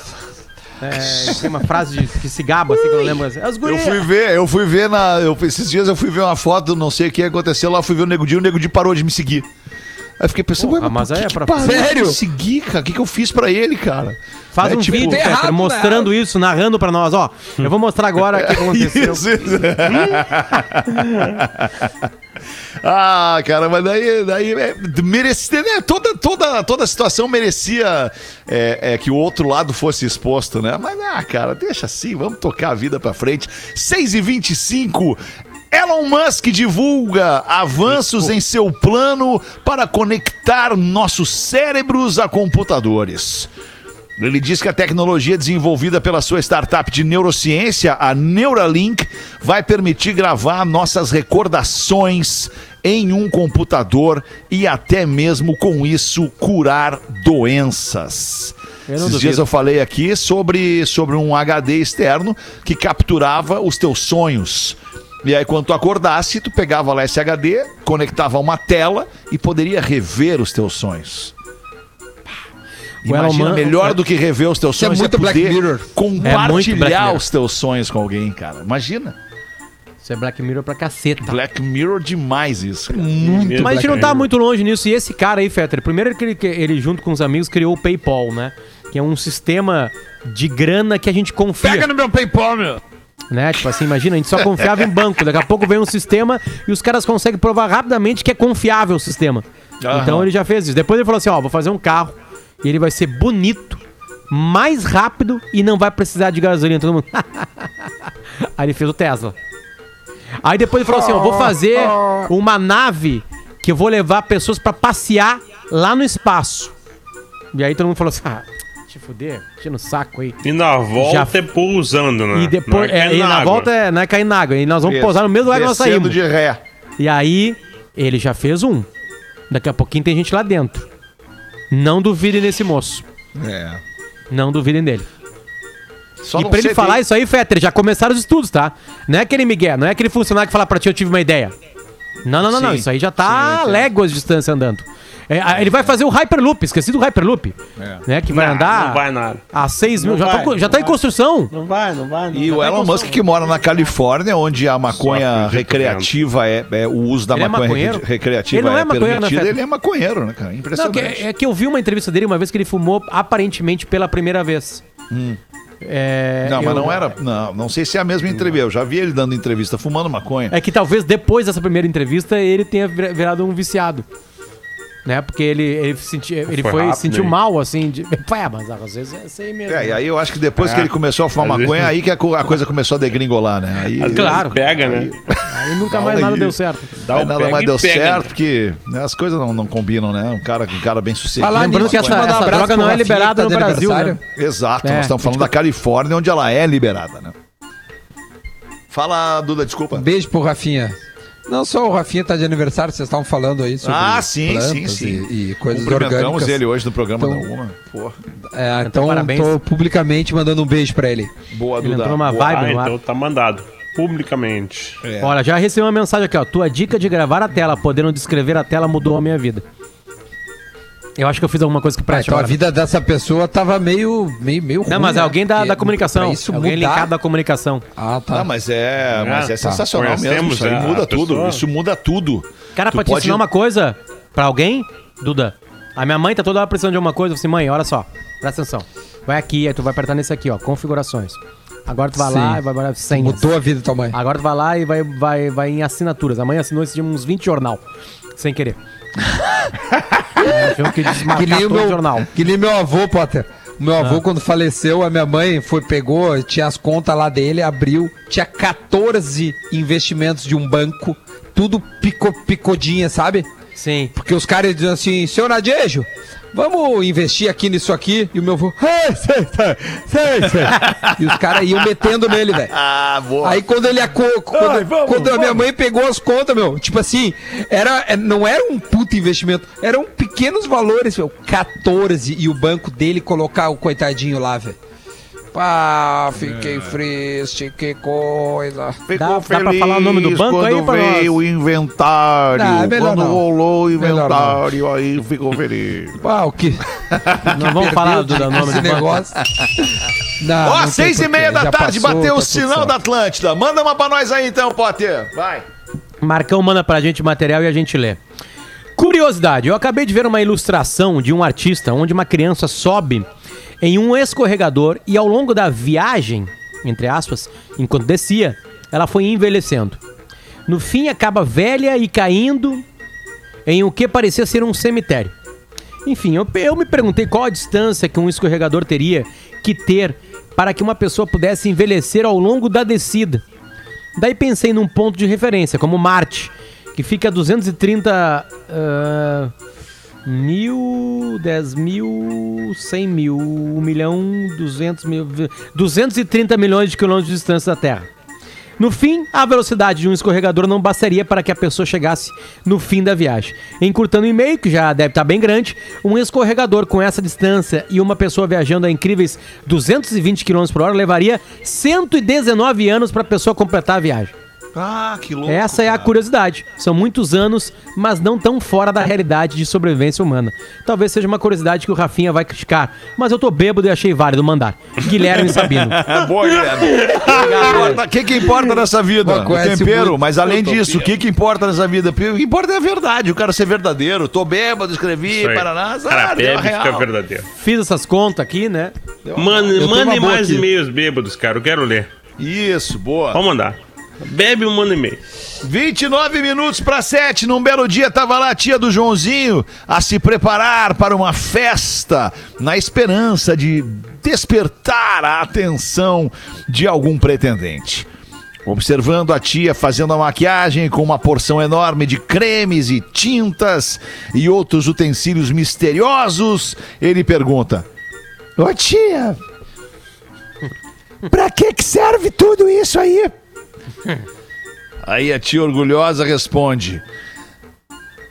É, tem uma frase de, que se gaba, assim, que eu não lembro. Assim, As Eu fui ver, eu fui ver na. Eu, esses dias eu fui ver uma foto, não sei o que aconteceu lá, fui ver o Nego Di, o Nego Di parou de me seguir. Aí eu fiquei pensando, ué, mas que é que pra- Sério? me seguir, cara? O que, que eu fiz pra ele, cara? Faz É, um tipo, vídeo, Peter, errado, mostrando isso, narrando pra nós, ó. Eu vou mostrar agora o que aconteceu. Isso, isso. ah, cara, mas daí, daí é, merecia, né? Toda, toda, toda a situação merecia é, é, que o outro lado fosse exposto, né? Mas, ah, cara, deixa assim, vamos tocar a vida pra frente. 6 e 25 Elon Musk divulga avanços em seu plano para conectar nossos cérebros a computadores. Ele diz que a tecnologia desenvolvida pela sua startup de neurociência, a Neuralink, vai permitir gravar nossas recordações em um computador e até mesmo com isso curar doenças. Esses duvido. dias eu falei aqui sobre, sobre um HD externo que capturava os teus sonhos. E aí, quando tu acordasse, tu pegava lá esse HD, conectava a uma tela e poderia rever os teus sonhos. O Imagina, melhor do que rever os teus é sonhos muito Black Mirror. É muito Black compartilhar Mirror. os teus sonhos com alguém, cara. Imagina. Isso é Black Mirror pra caceta. Black Mirror demais isso. cara. Mesmo Mas a gente não Black tá Mirror. muito longe nisso. E esse cara aí, Fetter, primeiro que ele, ele, junto com os amigos, criou o PayPal, né? Que é um sistema de grana que a gente confia. no meu PayPal, meu. Né? Tipo assim, imagina, a gente só confiava em banco. Daqui a pouco vem um sistema e os caras conseguem provar rapidamente que é confiável o sistema. Aham. Então ele já fez isso. Depois ele falou assim: ó, vou fazer um carro e ele vai ser bonito, mais rápido e não vai precisar de gasolina. Todo mundo. Aí ele fez o Tesla. Aí depois ele falou assim: ó, vou fazer uma nave que eu vou levar pessoas pra passear lá no espaço. E aí todo mundo falou assim: ah, te fuder, tira no saco aí. E na volta Já- é pousando, né? E depois, Não é é, e na água. volta é, não é cair na água. E nós vamos pousar no mesmo lugar que nós saímos. de ré. E aí, ele já fez um. Daqui a pouquinho tem gente lá dentro. Não duvidem desse moço. É. Não duvidem dele. Só e pra ele falar tem- isso aí, Fetter, já começaram os estudos, tá? Não é aquele Miguel, não é aquele funcionário que fala pra ti, eu tive uma ideia. Não, não, não, não. Sim. Isso aí já Sim, tá entendo. léguas de distância andando. É, ele vai fazer o Hyperloop, esqueci do Hyperloop. É. Né, que vai Não, andar não vai nada. a 6 mil. Não Já, vai, tá, co- já não tá em vai. construção. Não vai, não vai. Não E o vai. Elon Musk que mora na Califórnia, onde a maconha recreativa é, é o uso da Ele é maconha recreativa Ele não é é, maconheiro, né, permitida, ele é maconheiro, né, cara? Não, Impressionante. que- é que eu vi uma entrevista dele uma vez que ele fumou aparentemente pela primeira vez. É, Não, mas eu- não era. Não, não sei se é a mesma entrevista. Eu já vi ele dando entrevista fumando maconha. É que talvez depois dessa primeira entrevista ele tenha vira- virado um viciado. Né? Porque ele, ele, senti, ele Foi foi, rápido, sentiu hein? mal, assim. De... Ué, mas às vezes é aí mesmo. É, e né? aí eu acho que depois que ele começou a fumar Às maconha, vezes- aí que a, a coisa começou a degringolar, né? Aí, vezes Claro. Pega, né? Aí nunca Não, mais nada aí- deu certo. Dá aí nada mais deu pega, certo, né? porque né, as coisas não, não combinam, né? Um cara, um cara bem sucedido. Falar Lembrando que essa- um essa droga não é liberada tá no Brasil, aniversário. Exato, É. nós estamos falando da Califórnia, onde ela é liberada, né? Fala, Duda, desculpa. Beijo pro Rafinha. Não só o Rafinha tá de aniversário, vocês estavam falando aí sobre Ah, sim, plantas sim, sim. E, e coisas orgânicas. ele hoje no programa Então- da Uma. Porra, É, então parabéns. tô publicamente mandando um beijo pra ele. boa, Ele Duda. entrou numa Boa. vibe Ah, então tá mandado. publicamente. É. Olha, já recebi uma mensagem aqui, ó. Tua dica de gravar a tela, podendo descrever a tela, mudou a minha vida. Eu acho que eu fiz alguma coisa que Ah, preste então a vida dessa pessoa tava meio, meio, meio ruim. Não, mas é né? alguém da, da comunicação. Isso alguém mudar... linkado da comunicação. Ah, tá. Ah, mas é, mas é tá. sensacional mesmo. Isso muda tudo. pessoa. Isso muda tudo. Cara, Tu pra te pode- ensinar uma coisa pra alguém, Duda. A minha mãe tá toda hora precisando de alguma coisa. Eu falei assim, mãe, olha só, presta atenção. Vai aqui, aí tu vai apertar nesse aqui, ó, configurações. Agora tu vai lá Sim. e vai para senhas. Mudou a vida da tua mãe. Agora tu vai lá e vai, vai, vai em assinaturas. A mãe assinou esse dia uns 20 jornal. Sem querer. Achou que Que desmarcar nem, o todo meu, jornal. que nem meu avô, Potter. Meu Ah. avô, quando faleceu, a minha mãe foi, pegou, tinha as contas lá dele, abriu, tinha 14 investimentos de um banco, tudo pico, picodinha, sabe? Sim. Porque os caras diziam assim, seu Nadejo, vamos investir aqui nisso aqui? E o meu avô, "Ah, sei, sei, sei, sei." E os caras iam metendo nele, velho. Ah, boa. Aí quando ele aco- quando, quando a minha mãe pegou as contas, meu, tipo assim, era é, não era um puto investimento, eram pequenos valores, meu, 14 e o banco dele colocar o coitadinho lá, velho. Pá, fiquei triste, que coisa. Dá- dá pra falar o nome do banco aí quando pra nós? veio o inventário. Não, é melhor quando não. rolou o Melhor inventário, aí ficou feliz. Pá, o que? Não vamos falar do nome do banco. negócio. Ó, tem seis e meia da já tarde, passou, bateu tá o sinal certo. da Atlântida. Manda uma pra nós aí então, Potter. Vai. Marcão manda pra gente material e a gente lê. Curiosidade, eu acabei de ver uma ilustração de um artista onde uma criança sobe em um escorregador e ao longo da viagem, entre aspas, enquanto descia, ela foi envelhecendo. No fim, acaba velha e caindo em o que parecia ser um cemitério. Enfim, eu, eu me perguntei qual a distância que um escorregador teria que ter para que uma pessoa pudesse envelhecer ao longo da descida. Daí pensei num ponto de referência, como Marte, que fica a 230 ah, mil, 10 mil, 100 mil, 1 milhão, 200 mil, 230 milhões de quilômetros de distância da Terra. No fim, a velocidade de um escorregador não bastaria para que a pessoa chegasse no fim da viagem. Encurtando em meio, que já deve estar bem grande, um escorregador com essa distância e uma pessoa viajando a incríveis 220 km por hora levaria 119 anos para a pessoa completar a viagem. Ah, que louco. Essa é a cara. curiosidade. São muitos anos, mas não tão fora da realidade de sobrevivência humana. Talvez seja uma curiosidade que o Rafinha vai criticar, mas eu tô bêbado e achei válido mandar. Guilherme Sabino. É boa, Guilherme. O que, que importa nessa vida? O tempero. muito. Mas além disso, o que, que importa nessa vida? O que importa é a verdade, o cara ser verdadeiro. Tô bêbado, aí. Paraná, Cara, a bebe e fica real. verdadeiro. Fiz essas contas aqui, né? Mande, mais e-mails bêbados, cara. Eu quero ler. Isso, boa. Vamos mandar. Bebe um manda e-mail. 29 minutos para 7, num belo dia tava lá a tia do Joãozinho a se preparar para uma festa, na esperança de despertar a atenção de algum pretendente. Observando a tia fazendo a maquiagem com uma porção enorme de cremes e tintas e outros utensílios misteriosos, ele pergunta: Ô tia, pra que que serve tudo isso aí? Aí a tia orgulhosa responde: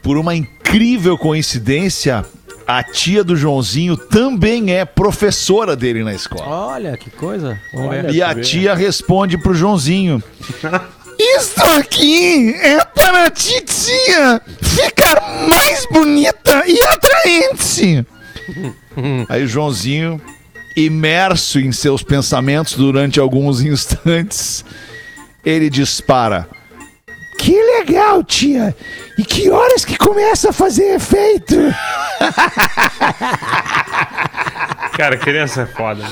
Por uma incrível coincidência, a tia do Joãozinho também é professora dele na escola. Olha, que coisa. Ver. E a tia responde pro Joãozinho: Isso aqui é para a titia ficar mais bonita e atraente. Aí o Joãozinho, imerso em seus pensamentos durante alguns instantes, ele dispara: Que legal, tia! E que horas que começa a fazer efeito? Cara, criança é foda. né?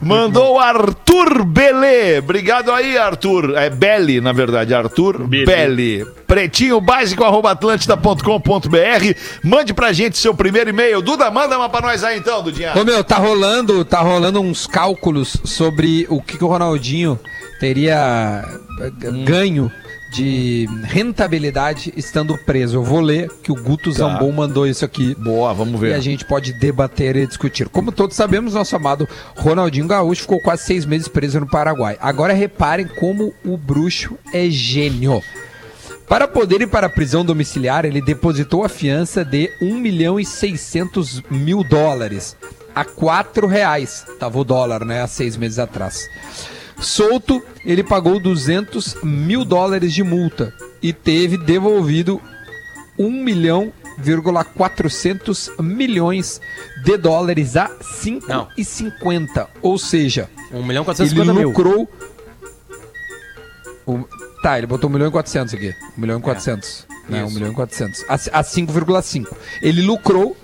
Mandou o Arthur Belê. Obrigado aí, Arthur. É Belli, na verdade. Arthur. Belli. Pretinho básico, arroba atlântida.com.br. Mande pra gente seu primeiro e-mail. Duda, manda uma pra nós aí então, Dudinha. Ô meu, tá rolando, tá rolando uns cálculos sobre o que, que o Ronaldinho teria eh, ganho de rentabilidade estando preso. Eu vou ler que o Guto Zambon mandou isso aqui. Boa, vamos E a ver. gente pode debater e discutir. Como todos sabemos, nosso amado Ronaldinho Gaúcho ficou quase seis meses preso no Paraguai. Agora reparem como o bruxo é gênio. Para poder ir para a prisão domiciliar, ele depositou a fiança de 1 milhão e 600 mil dólares. A 4 reais. Tava o dólar, né? Há seis meses atrás. Solto, ele pagou 200 mil dólares de multa e teve devolvido 1 milhão, 400 milhões de dólares a 5,50. Ou seja, 1 milhão ele 450 mil. lucrou. O- Tá, ele botou 1 milhão e 400 aqui. 1 milhão e 400. né? 1 isso. milhão e 400. A, a 5,5. Ele lucrou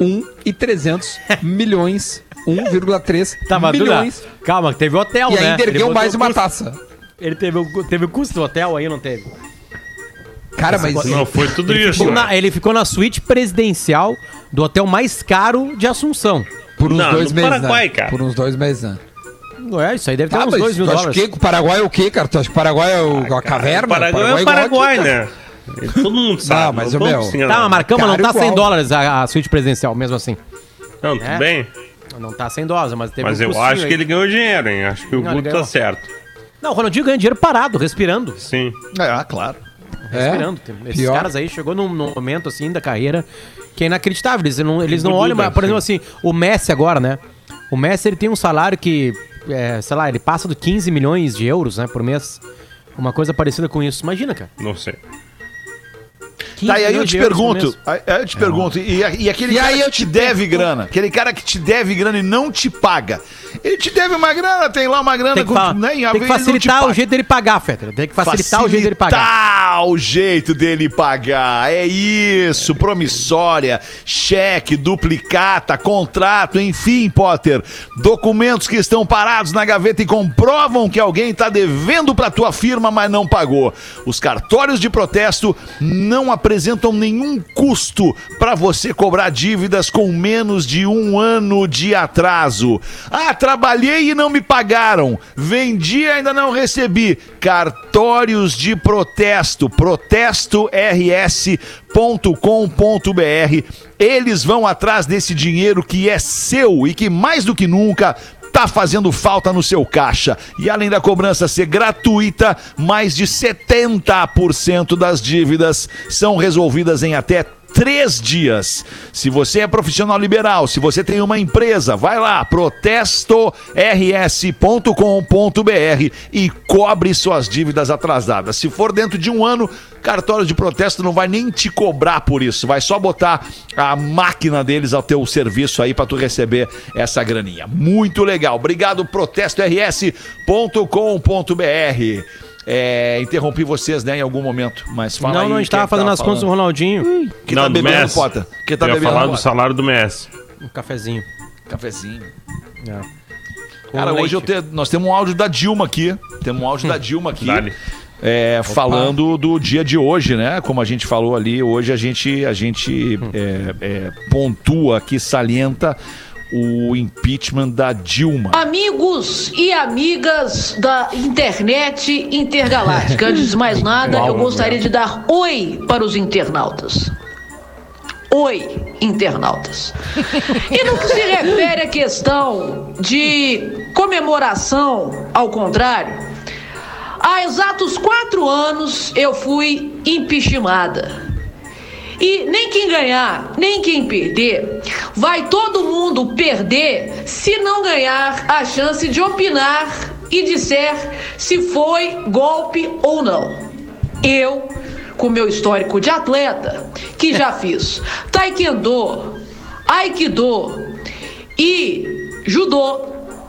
1 e 300 milhões. 1,3 Tá, mas Duda, milhões. calma, teve hotel, E né? ainda Ele ergueu mais o uma custo- taça. Ele teve o, teve o custo do hotel aí, não teve? Cara, mas. Não, foi tudo Ele isso. ficou, né? na, ele ficou na suíte presidencial do hotel mais caro de Assunção. Por uns Não, dois meses. Paraguai, né? cara. Por uns dois meses, né? Não é? Isso aí deve ter Tá, uns mas 2 mil tu acha dólares. que o Paraguai é o quê, cara? Tu acha que o Paraguai é o- a caverna? O Paraguai é o igual Paraguai, aqui, cara. né? Todo mundo sabe. mas, não ô, vamos meu, assim, Tá, mas Marcão, mas não tá 100 igual. dólares a, a suíte presidencial, mesmo assim. Não, tudo É? bem. Não tá 100 dólares, mas teve Mas um eu acho aí. que ele ganhou dinheiro, hein? Acho que o Guto tá certo. Não, o Ronaldinho ganha dinheiro parado, respirando. Sim. Ah, claro. É? Respirando. Tem- Esses Pior. caras aí chegou num, num momento assim da carreira que é inacreditável. Eles não, eles não olham, mas, por exemplo, sim. assim, o Messi agora, né? O Messi ele tem um salário que, é, sei lá, ele passa de 15 milhões de euros, né, por mês. Uma coisa parecida com isso. Imagina, cara. Não sei. 15 Tá, e aí eu te pergunto, aí eu te pergunto, e, e aquele E cara aí que eu te te deve grana, aquele cara que te deve grana e não te paga, ele te deve uma grana, tem lá uma grana, Tem que, com- né, tem que facilitar o jeito dele pagar, Fetter. Tem que facilitar o jeito dele pagar. Facilitar o jeito dele pagar. É isso, promissória, cheque, duplicata, contrato, enfim, Potter. Documentos que estão parados na gaveta e comprovam que alguém está devendo para tua firma, mas não pagou. Os cartórios de protesto não apresentam nenhum custo para você cobrar dívidas com menos de um ano de atraso. Ah, trabalhei e não me pagaram. Vendi e ainda não recebi. Cartórios de protesto. protestors.com.br. Eles vão atrás desse dinheiro que é seu e que mais do que nunca tá fazendo falta no seu caixa. E além da cobrança ser gratuita, mais de 70% das dívidas são resolvidas em até três dias. Se você é profissional liberal, se você tem uma empresa, vai lá, protestors.com.br e cobre suas dívidas atrasadas. Se for dentro de um ano, cartório de protesto não vai nem te cobrar por isso, vai só botar a máquina deles ao teu serviço aí para tu receber essa graninha. Muito legal. Obrigado protestors.com.br. É, interrompi vocês, né, em algum momento, mas fala não, aí não, a gente quem é tava que fazendo tava as contas do. Ronaldinho. Que não, tá do bebendo, Messi. Potter? Que tá eu bebendo, falar do salário do Messi. Um cafezinho. Cafezinho. É. Cara, hoje te- nós temos um áudio da Dilma aqui. Temos um áudio da Dilma aqui. Dale. É, falando do dia de hoje, né? Como a gente falou ali, hoje a gente, a gente é, é, pontua aqui, salienta o impeachment da Dilma. Amigos e amigas da internet intergaláctica, antes de mais nada, eu gostaria de dar oi para os internautas. Oi, internautas. E no que se refere à questão de comemoração, ao contrário, há exatos quatro anos eu fui impeachmentada. E nem quem ganhar, nem quem perder, vai todo mundo perder se não ganhar a chance de opinar e disser se foi golpe ou não. Eu, com meu histórico de atleta, que já fiz taekwondo, aikido e judô,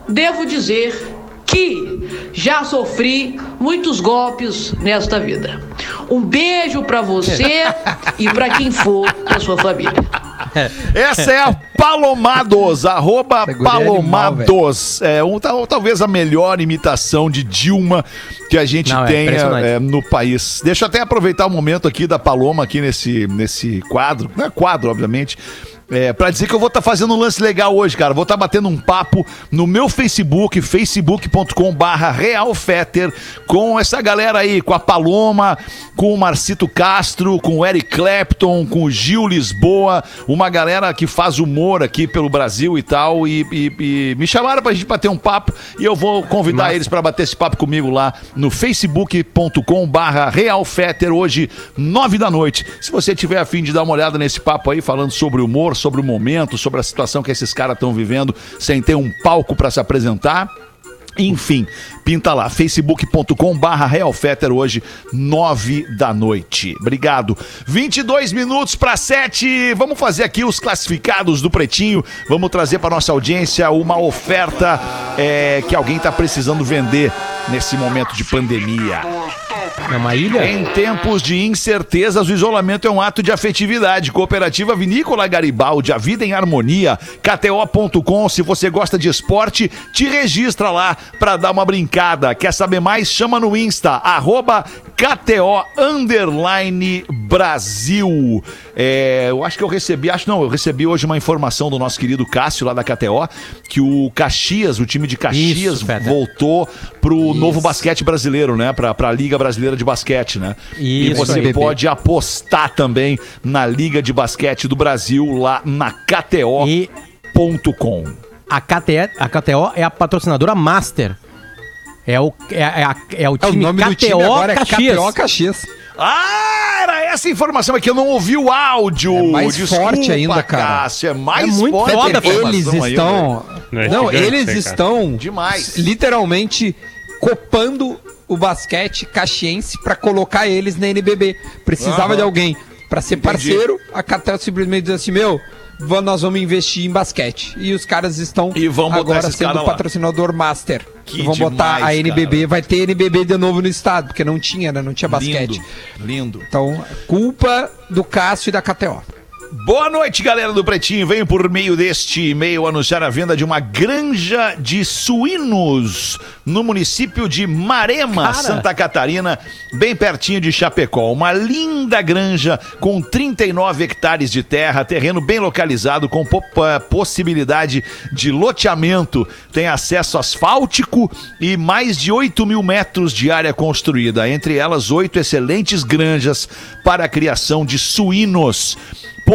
devo dizer que já sofri muitos golpes nesta vida. Um beijo pra você e pra quem for da sua família. Essa é a Palomados, arroba é animal, Palomados. É um, tal- talvez a melhor imitação de Dilma que a gente Não, é tenha impressionante. é, no país. Deixa eu até aproveitar o momento aqui da Paloma aqui nesse, nesse quadro, não é quadro, obviamente. É, pra dizer que eu vou estar fazendo um lance legal hoje, cara. Vou estar batendo um papo no meu Facebook, facebook.com barra realfetter, com essa galera aí, com a Paloma, com o Marcito Castro, com o Eric Clapton, com o Gil Lisboa, uma galera que faz humor aqui pelo Brasil e tal, e, e- e me chamaram pra gente bater um papo, e eu vou convidar eles pra bater esse papo comigo lá no facebook.com barra realfetter, hoje, nove da noite. Se você tiver afim de dar uma olhada nesse papo aí, falando sobre humor, sobre o momento, sobre a situação que esses caras estão vivendo, sem ter um palco pra se apresentar, enfim, pinta lá, facebook.com barra realfetter hoje, nove da noite. Obrigado. 22 minutos para sete. Vamos fazer aqui os classificados do Pretinho. Vamos trazer para nossa audiência uma oferta é, que alguém está precisando vender nesse momento de pandemia. É uma ilha? Em tempos de incertezas, o isolamento é um ato de afetividade. Cooperativa Vinícola Garibaldi, a vida em harmonia. KTO.com, se você gosta de esporte, te registra lá pra dar uma brincada. Quer saber mais? Chama no Insta, arroba KTO Underline Brasil. É, eu acho que eu recebi, acho não, eu recebi hoje uma informação do nosso querido Cássio lá da KTO, que o Caxias, o time de Caxias, Isso, voltou pro novo basquete brasileiro, né? Pra, pra Liga Brasileira de Basquete, né? e Isso você aí. pode apostar também na Liga de Basquete do Brasil lá na KTO.com. E a KTO, a KTO é a patrocinadora Master. É o, é, é a- é o É o time nome KTO do time agora é Caxias. KTO Caxias. Ah, era essa informação aqui, eu não ouvi o áudio. É mais forte ainda, cara. Cássio, é mais É muito forte foda, Eles aí, estão. Não, é gigante eles aí, cara. estão Demais. literalmente copando o basquete caxiense pra colocar eles na NBB. Precisava Aham. de alguém pra ser parceiro. A Catel simplesmente diz assim: Meu, nós vamos investir em basquete. E os caras estão E agora sendo patrocinador master. Que E vão botar a demais, NBB. cara. Vai ter NBB de novo no estado, porque não tinha, né? Não tinha basquete. Lindo, lindo. Então, culpa do Cássio e da KTO. Boa noite, galera do Pretinho. Venho por meio deste e-mail anunciar a venda de uma granja de suínos no município de Marema, Cara. Santa Catarina, bem pertinho de Chapecó. Uma linda granja com 39 hectares de terra, terreno bem localizado, com po- possibilidade de loteamento. Tem acesso asfáltico e mais de 8 mil metros de área construída. Entre elas, oito excelentes granjas para a criação de suínos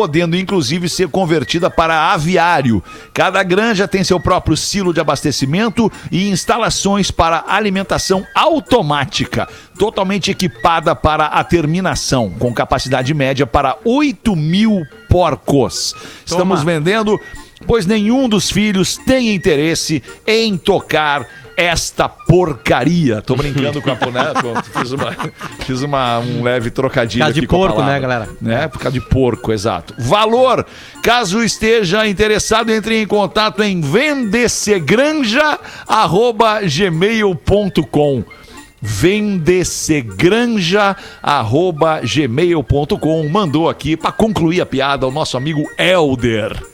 podendo inclusive ser convertida para aviário. Cada granja tem seu próprio silo de abastecimento e instalações para alimentação automática, totalmente equipada para a terminação, com capacidade média para 8 mil porcos. Estamos vendendo, pois nenhum dos filhos tem interesse em tocar esta porcaria. Tô brincando com a né? Fiz, uma, fiz uma- um leve trocadilho Por causa de porco, palavra. né, galera? né? Por causa de porco, exato. Valor, caso esteja interessado, entre em contato em vendesegranja@gmail.com. vendesegranja@gmail.com. Mandou aqui para concluir a piada o nosso amigo Elder.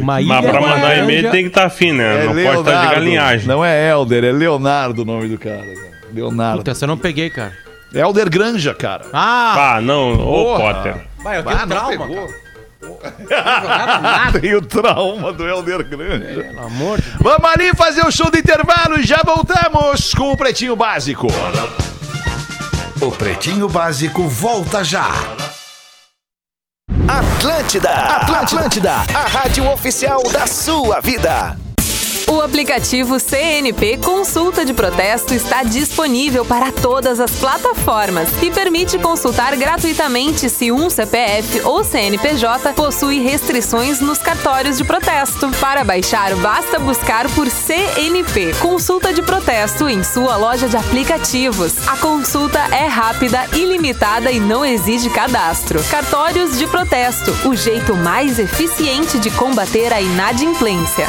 Uma ilha, Mas pra uma mandar e-mail tem que estar fino, né? não pode estar de galinhagem. Não é Elder, é Leonardo o nome do cara. cara. Leonardo. Puta, essa eu não peguei, cara. Elder Granja, cara. Ah! Ah, não, ô. Potter. Vai, eu Ah, tenho não trauma, cara. Tem o trauma do Elder Granja. Pelo amor de Deus. Vamos ali fazer o show do intervalo e já voltamos com o Pretinho Básico. O Pretinho Básico volta já. Atlântida, Atlântida, a rádio oficial da sua vida. O aplicativo CNP Consulta de Protesto está disponível para todas as plataformas e permite consultar gratuitamente se um CPF ou CNPJ possui restrições nos cartórios de protesto. Para baixar, basta buscar por CNP Consulta de Protesto em sua loja de aplicativos. A consulta é rápida, ilimitada e não exige cadastro. Cartórios de Protesto o jeito mais eficiente de combater a inadimplência.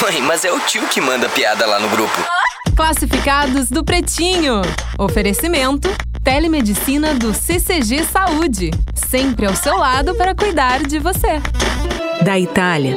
Mãe, mas é o tio que manda piada lá no grupo. Classificados do Pretinho. Oferecimento: Telemedicina do CCG Saúde. Sempre ao seu lado para cuidar de você. Da Itália,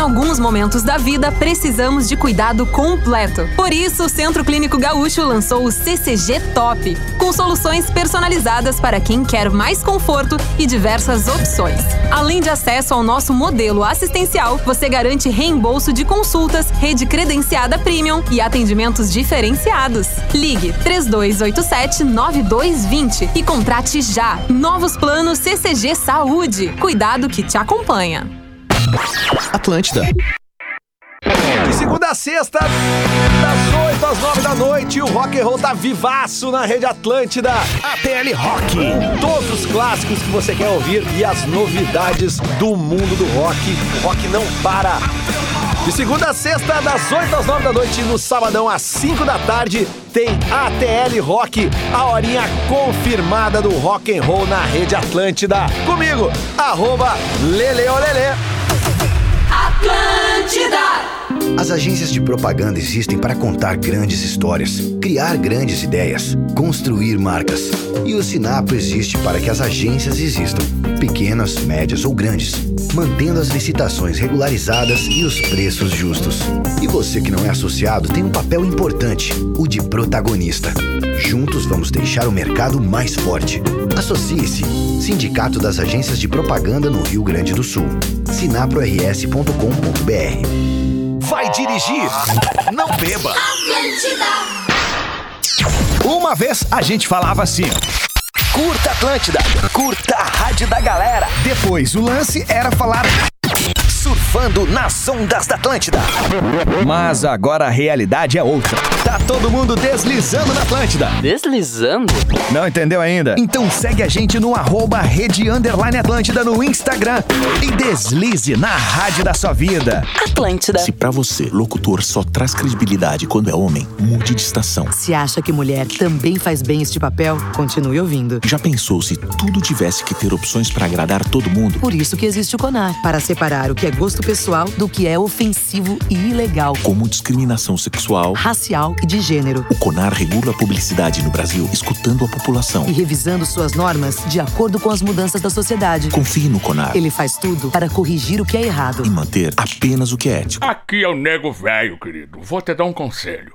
Alguns momentos da vida, precisamos de cuidado completo. Por isso, o Centro Clínico Gaúcho lançou o CCG Top, com soluções personalizadas para quem quer mais conforto e diversas opções. Além de acesso ao nosso modelo assistencial, você garante reembolso de consultas, rede credenciada premium e atendimentos diferenciados. Ligue 3287-9220 e contrate já. Novos planos CCG Saúde. Cuidado que te acompanha. Atlântida. De segunda a sexta, das 8 às 9 da noite, o rock and roll tá vivaço na Rede Atlântida. ATL Rock. Todos os clássicos que você quer ouvir e as novidades do mundo do rock. O rock não para. De segunda a sexta, das 8 às 9 da noite, no sabadão às 5 da tarde, tem ATL Rock, a horinha confirmada do rock and roll na Rede Atlântida. Comigo, arroba Leleolele. Atlântida! As agências de propaganda existem para contar grandes histórias, criar grandes ideias, construir marcas. E o Sinapro existe para que as agências existam, pequenas, médias ou grandes, mantendo as licitações regularizadas e os preços justos. E você que não é associado tem um papel importante, o de protagonista. Juntos vamos deixar o mercado mais forte. Associe-se. Sindicato das Agências de Propaganda no Rio Grande do Sul. sinaprors.com.br Vai dirigir? Não beba. Uma vez a gente falava assim. Curta Atlântida, curta a rádio da galera. Depois o lance era falar surfando nas ondas da Atlântida. Mas agora a realidade é outra. Tá todo mundo deslizando na Atlântida. Deslizando? Não entendeu ainda? Então segue a gente no arroba Rede Underline Atlântida no Instagram e deslize na rádio da sua vida. Atlântida. Se pra você, locutor só traz credibilidade quando é homem, mude de estação. Se acha que mulher também faz bem este papel, continue ouvindo. Já pensou se tudo tivesse que ter opções pra agradar todo mundo? Por isso que existe o CONAR, para separar o que é gosto pessoal do que é ofensivo e ilegal, Como discriminação sexual, racial e de gênero. o CONAR regula a publicidade no Brasil, escutando a população. E revisando suas normas de acordo com as mudanças da sociedade. Confie no CONAR Ele faz tudo para corrigir o que é errado. e manter apenas o que é ético. Aqui é o nego velho, querido. Vou te dar um conselho.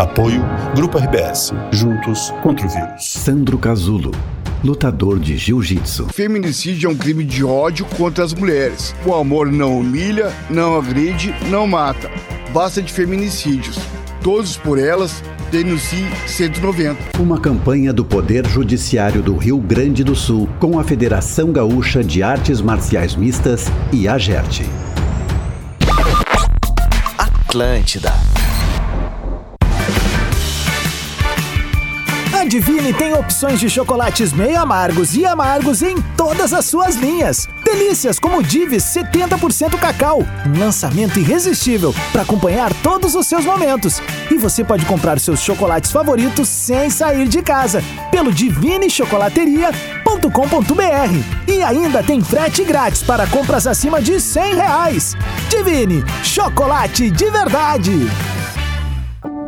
Apoio Grupo RBS. Juntos contra o vírus. Sandro Casulo, lutador de jiu-jitsu. Feminicídio é um crime de ódio contra as mulheres. O amor não humilha, não agride, não mata. Basta de feminicídios. Todos por elas, denuncie 190. Uma campanha do Poder Judiciário do Rio Grande do Sul com a Federação Gaúcha de Artes Marciais Mistas e a GERT. Atlântida. Divine tem opções de chocolates meio amargos e amargos em todas as suas linhas. Delícias como Divis 70% cacau, um lançamento irresistível para acompanhar todos os seus momentos. E você pode comprar seus chocolates favoritos sem sair de casa pelo divinechocolateria.com.br. E ainda tem frete grátis para compras acima de 100 reais. Divine, chocolate de verdade.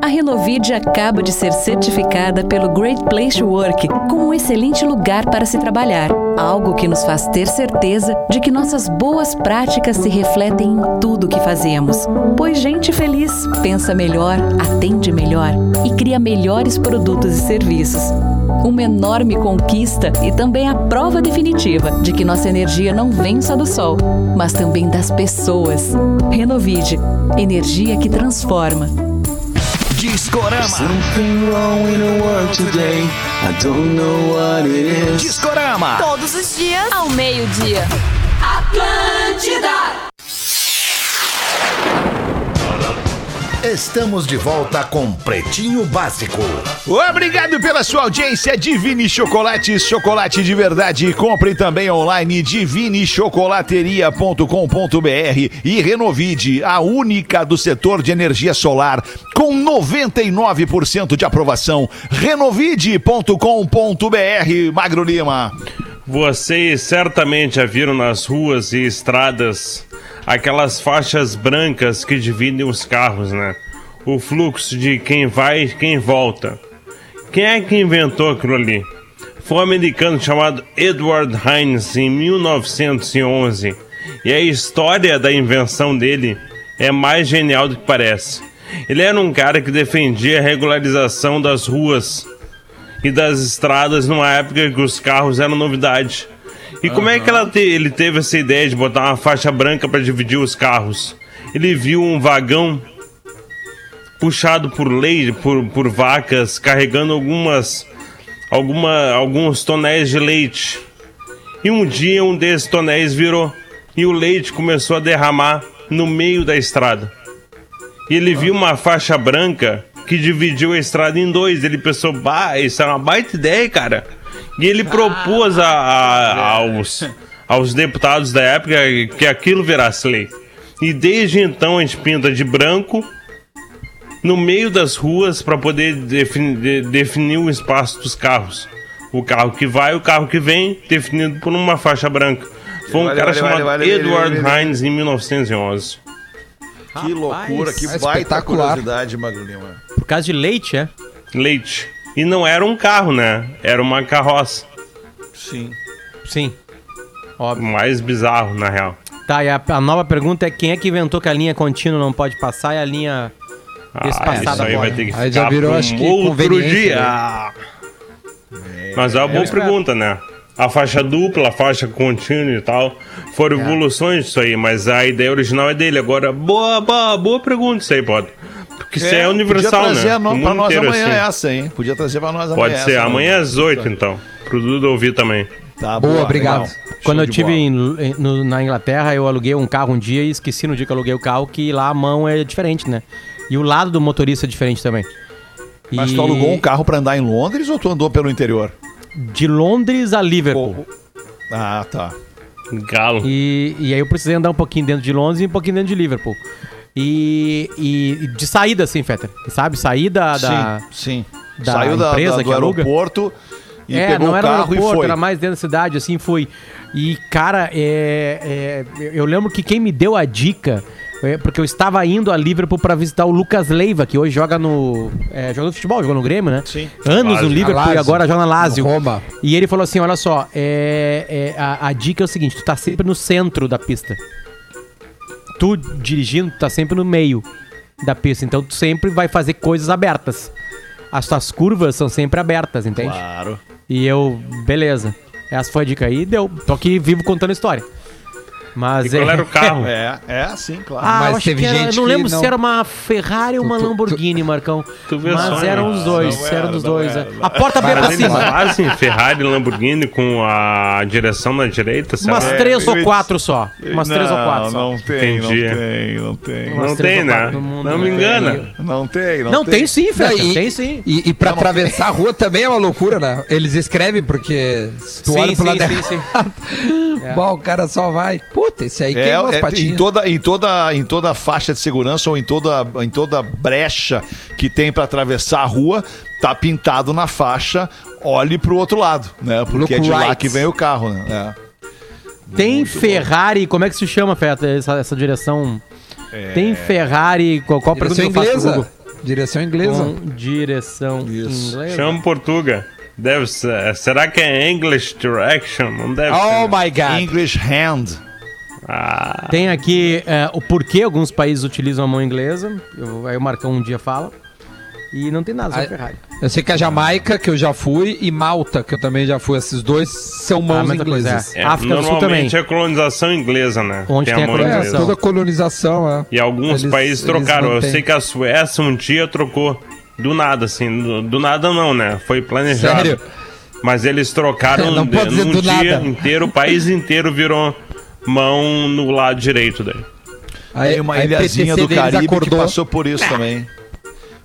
A Renovide acaba de ser certificada pelo Great Place to Work como um excelente lugar para se trabalhar. Algo que nos faz ter certeza de que nossas boas práticas se refletem em tudo que fazemos. Pois gente feliz pensa melhor, atende melhor e cria melhores produtos e serviços. Uma enorme conquista e também a prova definitiva de que nossa energia não vem só do sol, mas também das pessoas. Renovide energia que transforma. Discorama. Something wrong in the world today. I don't know what it is. Discorama. Todos os dias, ao meio-dia. Atlântida. Estamos de volta com Pretinho Básico. Obrigado pela sua audiência, Divine Chocolates, chocolate de verdade. Compre também online divinechocolateria.com.br e Renovide, a única do setor de energia solar, com 99% de aprovação. Renovide.com.br, Magro Lima. Vocês certamente já viram nas ruas e estradas aquelas faixas brancas que dividem os carros, né? O fluxo de quem vai e quem volta. Quem é que inventou aquilo ali? Foi um americano chamado Edward Hines em 1911. E a história da invenção dele é mais genial do que parece. Ele era um cara que defendia a regularização das ruas e das estradas numa época que os carros eram novidade. E como é que ela te- ele teve essa ideia de botar uma faixa branca para dividir os carros? Ele viu um vagão puxado por leite, por, por vacas, carregando algumas, alguma, alguns tonéis de leite. E um dia um desses tonéis virou e o leite começou a derramar no meio da estrada. E ele viu uma faixa branca que dividiu a estrada em dois. Ele pensou, bah, isso é uma baita ideia, cara. E ele propôs a- a- aos, aos deputados da época que aquilo virasse lei. E desde então a gente pinta de branco no meio das ruas para poder defini- de- definir o espaço dos carros. O carro que vai e o carro que vem, definido por uma faixa branca. Foi um Vale, cara vale, chamado vale, Edward. Hines em 1911. Que loucura, que é baita espetacular. curiosidade, Magro Lima. Por causa de leite, é? Leite. E não era um carro, né? Era uma carroça. Sim. Sim. Óbvio. Mais bizarro, na real. Tá, e a, a nova pergunta é quem é que inventou que a linha contínua não pode passar e a linha Ah, espaçada isso aí pode? vai ter que Aí ficar já virou, acho que, outro dia. Mas é uma boa pergunta, né? A faixa dupla, a faixa contínua e tal. Foram É. evoluções disso aí, mas a ideia original é dele. Agora, boa, boa, boa pergunta isso aí, pode. Porque isso é, universal, podia trazer né? a no, pra nós inteiro, amanhã assim. essa, hein? Podia trazer pra nós amanhã Pode ser essa, amanhã né? às 8, então. Pro Duda ouvir também. Tá, Boa, obrigado. legal. Quando Show eu tive em- em- no- na Inglaterra, eu aluguei um carro um dia e esqueci no dia que eu aluguei o carro que lá a mão é diferente, né? E o lado do motorista é diferente também. Mas E tu alugou um carro pra andar em Londres ou tu andou pelo interior? De Londres a Liverpool. Ah, tá. Galo. E, e aí eu precisei andar um pouquinho dentro de Londres e um pouquinho dentro de Liverpool. E, e de saída, assim, Fetter. Sabe? Saída da. Sim, sim. da Saiu da, empresa da- que do aluga. aeroporto e é, pegou não o era no carro e aeroporto, foi. era mais dentro da cidade, assim, foi. E, cara, é, é, eu lembro que quem me deu a dica, é, porque eu estava indo a Liverpool para visitar o Lucas Leiva, que hoje joga no. É, joga no futebol, joga no Grêmio, né? Sim. Anos Lazio. no Liverpool e agora joga na Lazio. No Roma. E ele falou assim: olha só, é, é, a, a dica é o seguinte: tu tá sempre no centro da pista. Tu dirigindo, tu tá sempre no meio da pista. Então tu sempre vai fazer coisas abertas. As tuas curvas são sempre abertas, entende? Claro. E eu, beleza. Essa foi a dica aí, deu. Tô aqui vivo contando história. Mas E qual era o carro? É, é sim, claro. Ah, Mas teve que era, gente eu não que lembro não- se era uma Ferrari ou uma Tu- tu- Lamborghini, Marcão. Tu vê Mas só, eram né? os dois, Não eram era, dos não dois. era. é. A porta veio pra cima. fazem Ferrari e Lamborghini com a direção na direita, será? Umas É, três eu ou quatro só. Umas três ou quatro só. Não tem, Entendi. não tem, não tem. Umas Não tem, né? mundo, Não me tem. engana. Não tem, não, Não, tem sim, Feta, Não, e- tem sim. E, e pra atravessar a rua também é uma loucura, né? Eles escrevem porque se tu Sim, olha pro sim, lado sim, errado, Bom, o cara só vai. Puta, esse aí É, queima as é, em patinhas. toda em toda em toda faixa de segurança ou em toda em toda brecha que tem pra atravessar a rua, tá pintado na faixa, olhe pro outro lado, né? Porque Look é de lá right. que vem o carro, né? Tem Ferrari, como é que se chama, Feta, essa, essa direção? É. Tem Ferrari, qual, qual a pergunta que eu Direção faço pro inglesa. Google? Direção inglesa. Com direção inglesa. Chama Portuga. Deve ser. Será que é English Direction? Não deve Oh ser. my God. English Hand. Ah, Tem aqui é, o porquê alguns países utilizam a mão inglesa. Eu- aí o Marcão um dia fala. E não tem nada sobre Ah, Ferrari. Eu sei que a Jamaica, que eu já fui, e Malta, que eu também já fui. Esses dois são Ah, mãos coisa, inglesas. é, África do Sul normalmente é colonização inglesa, né? Onde tem a mão colonização. É, toda colonização, é. E alguns Eles- países trocaram. Eu sei que a Suécia um dia trocou. Do nada, assim. Do, do nada não, né? Foi planejado. Sério? Mas eles trocaram Não pode dizer num dia nada. inteiro, o país inteiro virou mão no lado direito daí. Aí, Tem uma aí ilhazinha do Caribe que acordou. passou por isso também.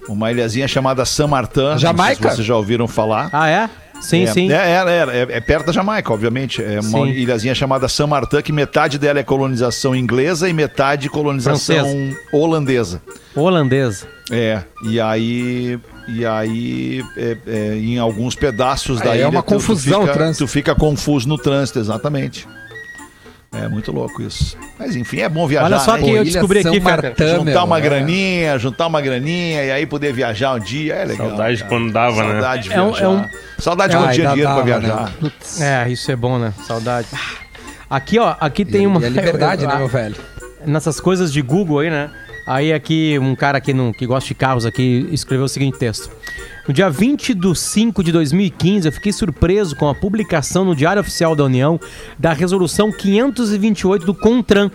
Uma ilhazinha chamada San Martin. Jamaica? Não sei se vocês já ouviram falar. Ah, é? Sim, é, sim. É, é, é, é perto da Jamaica, obviamente. É uma Sim. ilhazinha chamada San Martin, que metade dela é colonização inglesa e metade colonização Francesa. holandesa. Holandesa. É, e aí. E aí, é, é, em alguns pedaços da Aí é ilha. uma tu- tu confusão fica- o trânsito. Tu fica confuso no trânsito, exatamente. É muito louco isso. Mas enfim, é bom viajar. Olha só né? que eu descobri São aqui. Martã, juntar meu, uma é. graninha, juntar uma graninha e aí poder viajar um dia. É legal. Saudade cara. quando dava, né? Saudade de É um- é um- Saudade Ah, quando tinha dinheiro pra dava, viajar. né? É, isso é bom, né? Saudade. Aqui, ó, aqui tem E- uma. e a liberdade, né, meu velho? Nessas coisas de Google aí, né? Aí aqui, um cara aqui no, que gosta de carros aqui escreveu o seguinte texto. No dia 20 de 5 de 2015, eu fiquei surpreso com a publicação no Diário Oficial da União da Resolução 528 do CONTRAN,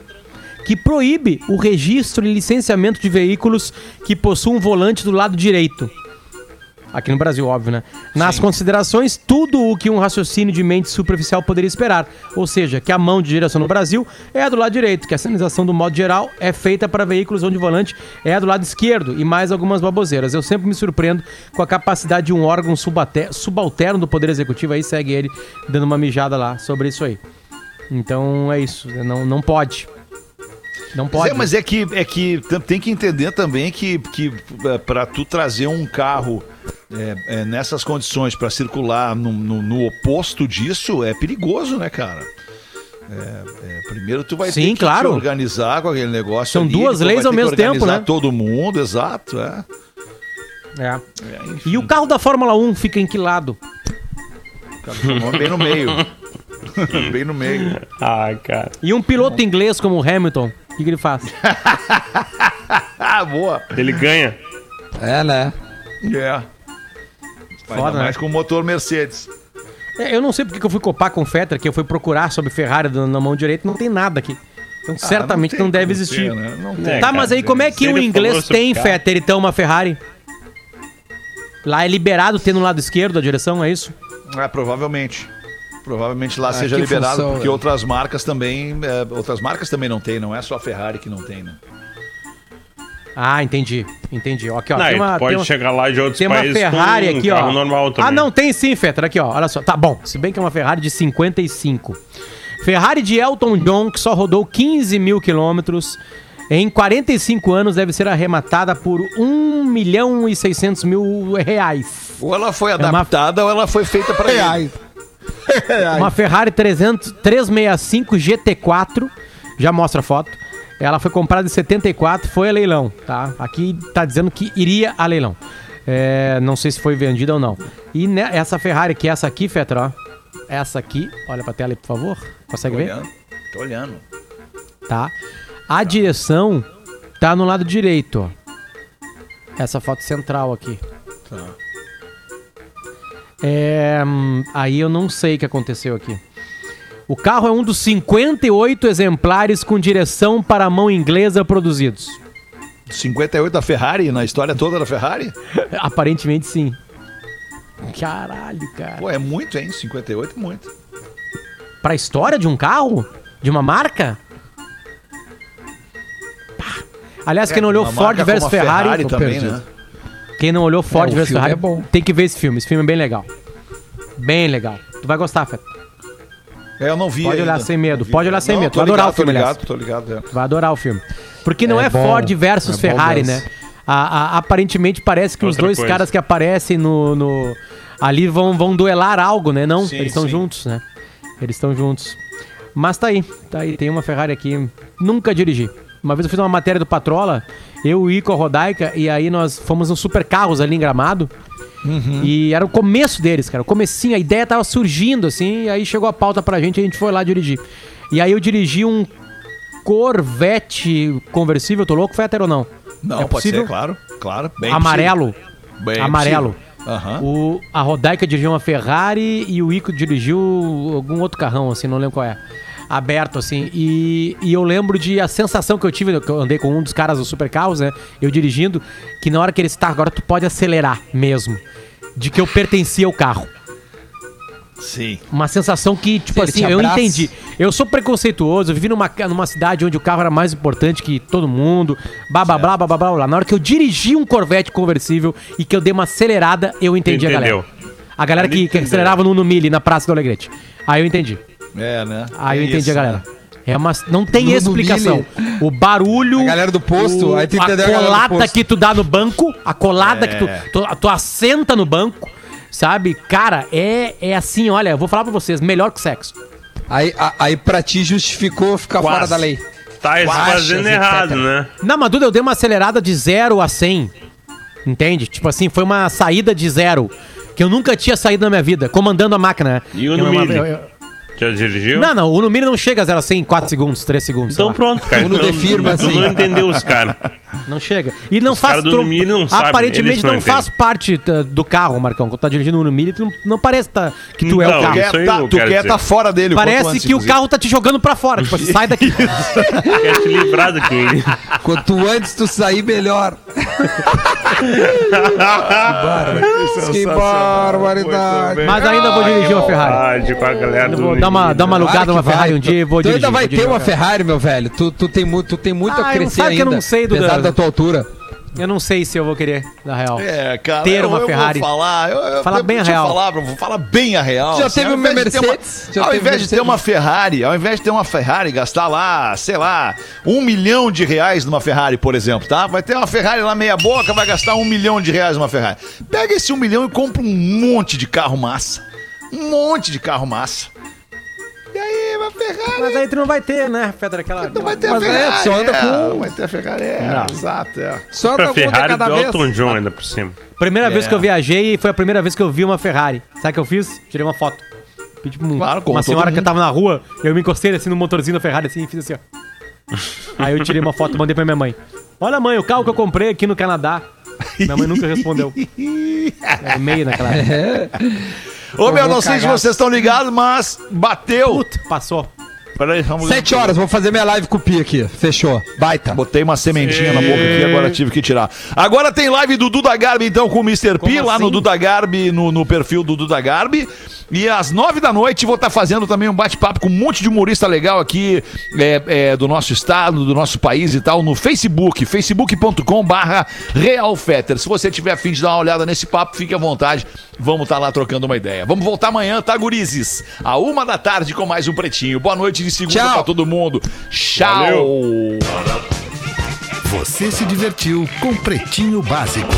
que proíbe o registro e licenciamento de veículos que possuam volante do lado direito. Aqui no Brasil, óbvio, né? Nas considerações, tudo o que um raciocínio de mente superficial poderia esperar. Ou seja, que a mão de direção no Brasil é a do lado direito, que a sinalização do modo geral é feita para veículos onde o volante é a do lado esquerdo e mais algumas baboseiras. Eu sempre me surpreendo com a capacidade de um órgão subalterno do Poder Executivo. Aí segue ele dando uma mijada lá sobre isso aí. Então é isso. Não, não pode. Não pode. É, mas é que, é que tem que entender também que, que é, para tu trazer um carro é, é, nessas condições para circular no, no- no oposto disso é perigoso, né, cara? É, é, primeiro tu vai Sim, ter que claro. te organizar com aquele negócio. São ali, duas leis vai ao mesmo tempo, organizar né? Todo mundo, exato, é. É. E o carro da Fórmula 1 fica em que lado? Bem no meio. Bem no meio. Ah, cara. E um piloto inglês como o Hamilton, o que, que ele faz? Boa. Ele ganha. É, né? É. Foda, Ainda né? mais com o motor Mercedes. É, eu não sei porque que eu fui copar com o Fetter, que eu fui procurar sobre Ferrari na na mão direita, não tem nada aqui. Então certamente Ah, não não, tem deve existir. ter, né? Não tem, tá, cara. mas aí como é que o ele inglês tem. Fetter, então, uma Ferrari? Lá é liberado ter no lado esquerdo a direção, é isso? É, provavelmente. Provavelmente lá Ah, seja liberado, função, porque né? outras marcas também. é, outras marcas também não tem, não é só a Ferrari que não tem, né? Ah, entendi. Entendi. Ó, Aqui, ó, Não, tem uma, pode tem uma, chegar lá de outros tem uma países Ferrari com um aqui, carro ó. normal também. Ah, não, tem sim, Fetter. Aqui, ó. Olha só. Tá bom. Se bem que é uma Ferrari de 55. Ferrari de Elton John, que só rodou 15 mil quilômetros. Em 45 anos deve ser arrematada por 1 milhão e 600 mil reais. Ou ela foi uma- adaptada ou ela foi feita para ele. Uma Ferrari 300, 365 GT4, já mostra a foto. Ela foi comprada em 74, foi a leilão, tá? Aqui tá dizendo que iria a leilão. É, não sei se foi vendida ou não. E ne- essa Ferrari, que é essa aqui, Fetra, ó. Essa aqui, olha pra tela aí, por favor. Consegue Tô ver? olhando. Tô olhando. Tá. A direção tá no lado direito, ó. Essa foto central aqui. Tá. É, hum, aí eu não sei o que aconteceu aqui. O carro é um dos 58 exemplares com direção para a mão inglesa produzidos. 58 da Ferrari, na história toda da Ferrari? Aparentemente sim. Caralho, cara. Pô, é muito, hein? 58 é muito. Pra história de um carro? De uma marca? Pá. Aliás, É, quem não olhou Ford versus Ferrari, Ferrari também, perdido. né? Quem não olhou Ford É, Ferrari, é bom. tem que ver esse filme. Esse filme é bem legal. Bem legal. Tu vai gostar, Feta. É, eu não vi Pode olhar ainda. sem medo, pode olhar sem Não, medo. Vai adorar ligado, o filme, ligado, tô ligado. é. Tu vai adorar o filme. Porque não é, É bom, Ford versus é Ferrari, né? A- a- aparentemente parece que os Outra dois coisa. caras que aparecem no, no- ali vão, vão duelar algo, né? Não, Sim, eles estão juntos, né? Eles estão juntos. Mas tá aí, tá aí. Tem uma Ferrari aqui. Nunca dirigi. Uma vez eu fiz uma matéria do Patrola, eu, o Ico, a Rodaica, e aí nós fomos nos super carros ali em Gramado. E era o começo deles, cara. O comecinho, a ideia tava surgindo, assim, e aí chegou a pauta pra gente e a gente foi lá dirigir. E aí eu dirigi um Corvette conversível, tô louco, foi até ou não? Não, É pode possível? ser, claro. Claro. bem Amarelo. Bem Amarelo. Aham. O, a Rodaica dirigiu uma Ferrari e o Ico dirigiu algum outro carrão, assim, não lembro qual é. Aberto, assim. E, e eu lembro de a sensação que eu tive, que eu andei com um dos caras do Super Carros, né? Eu dirigindo, que na hora que ele está, agora tu pode acelerar mesmo. De que eu pertencia ao carro. Sim. Uma sensação que, tipo Ele assim, eu entendi. Eu sou preconceituoso, eu vivi numa, numa cidade onde o carro era mais importante que todo mundo, blá blá blá blá blá blá blá. Na hora que eu dirigi um Corvette conversível e que eu dei uma acelerada, eu entendi a Entendeu. galera. A galera que, que acelerava no, no Mille, na Praça do Alegrete. Aí eu entendi. É, né? Aí eu É entendi isso, a galera. É uma, não tem explicação. Mille. O barulho. A galera do posto, o- aí tu a entendeu a galera do colada posto. que tu dá no banco, a colada que tu, É. tu, tu assenta no banco, sabe? Cara, é, é assim, olha, eu vou falar pra vocês, melhor que sexo. Aí, a- aí pra ti justificou ficar Quase. fora da lei. Tá fazendo etc. errado, né? Não, mas Duda, eu dei uma acelerada de 0 a 100. Entende? Tipo assim, foi uma saída de zero. Que eu nunca tinha saído na minha vida, comandando a máquina. né? E o Eu- no eu- eu- eu- Já dirigiu? Não, não, o Numiri não chega a 0 a 100 em 4 segundos, 3 segundos. Então pronto, cara. Uno Então, de firma, tu assim. não entendeu os caras. Não chega. E não Os faz. do tro- não sabem, Aparentemente não não, faz parte do carro, Marcão. Quando tá dirigindo no Numiri, tu não, não parece tá, que tu é Então, o carro. Tu Isso quer tá, tu quer tá fora dele. o Parece antes, que o inclusive. carro tá te jogando pra fora. Tipo, assim, sai daqui. Quer te livrar daqui. Quanto antes tu sair, melhor. Que barbaridade. Mas ainda vou dirigir uma Ferrari. Com a galera vou dar uma, dar uma Claro alugada numa. Ferrari um dia e vou Tu dirigir. ainda vai ter uma Ferrari, meu velho. Tu, tu tem muito, tu tem muito Ah, a crescer sabe que eu ainda. não sei. Apesar da tua altura. Eu não sei se eu vou querer, na real. É, cara, Ter eu, uma eu Ferrari. vou falar, eu, eu, Fala eu bem a real. Falar, vou falar bem a real. Já assim, teve uma uma- Mercedes? Já ao invés de ter uma Ferrari, ao invés de ter uma Ferrari, gastar lá, sei lá, um milhão de reais numa Ferrari, por exemplo, tá? Vai ter uma Ferrari lá meia boca, vai gastar um milhão de reais numa Ferrari. Pega esse um milhão e compra um monte de carro massa. Um monte de carro massa. Uma Ferrari. Mas aí tu não vai ter, né, Pedro? Aquela. Não vai ter Mas a é, Ferrari. só anda é, com- Vai ter a Ferrari, é, Não. exato, é. Só Pra anda conta Ferrari cada do vez. Elton John ainda por cima. Primeira vez É. que eu viajei foi a primeira vez que eu vi uma Ferrari. Sabe o que eu fiz? Tirei uma foto. Pedi pra um- Claro, como uma senhora que tava na rua, eu me encostei assim no motorzinho da Ferrari assim e fiz assim, ó. Aí eu tirei uma foto e mandei pra minha mãe. Olha, mãe, o carro que eu comprei aqui no Canadá. Minha mãe nunca respondeu. Era e-mail naquela época. Ô, meu, não sei se vocês estão ligados, mas bateu. Puta, passou. Peraí, vamos Sete horas, vou fazer minha live com o Pi aqui. Fechou. Baita. Botei uma sementinha na boca aqui, agora tive que tirar. Agora tem live do Duda Garbi, então, com o Mr. P, Como lá no assim? Duda Garbi, no, no perfil do Duda Garbi. E às nove da noite vou estar fazendo também um bate-papo com um monte de humorista legal aqui é, é, do nosso estado, do nosso país e tal, no Facebook, facebook.com barra realfetter. Se você tiver afim de dar uma olhada nesse papo, fique à vontade. Vamos estar lá trocando uma ideia. Vamos voltar amanhã, tá, gurizes? A uma da tarde com mais um Pretinho. Boa noite de segunda Tchau. pra todo mundo. Tchau! Você se divertiu com Pretinho Básico.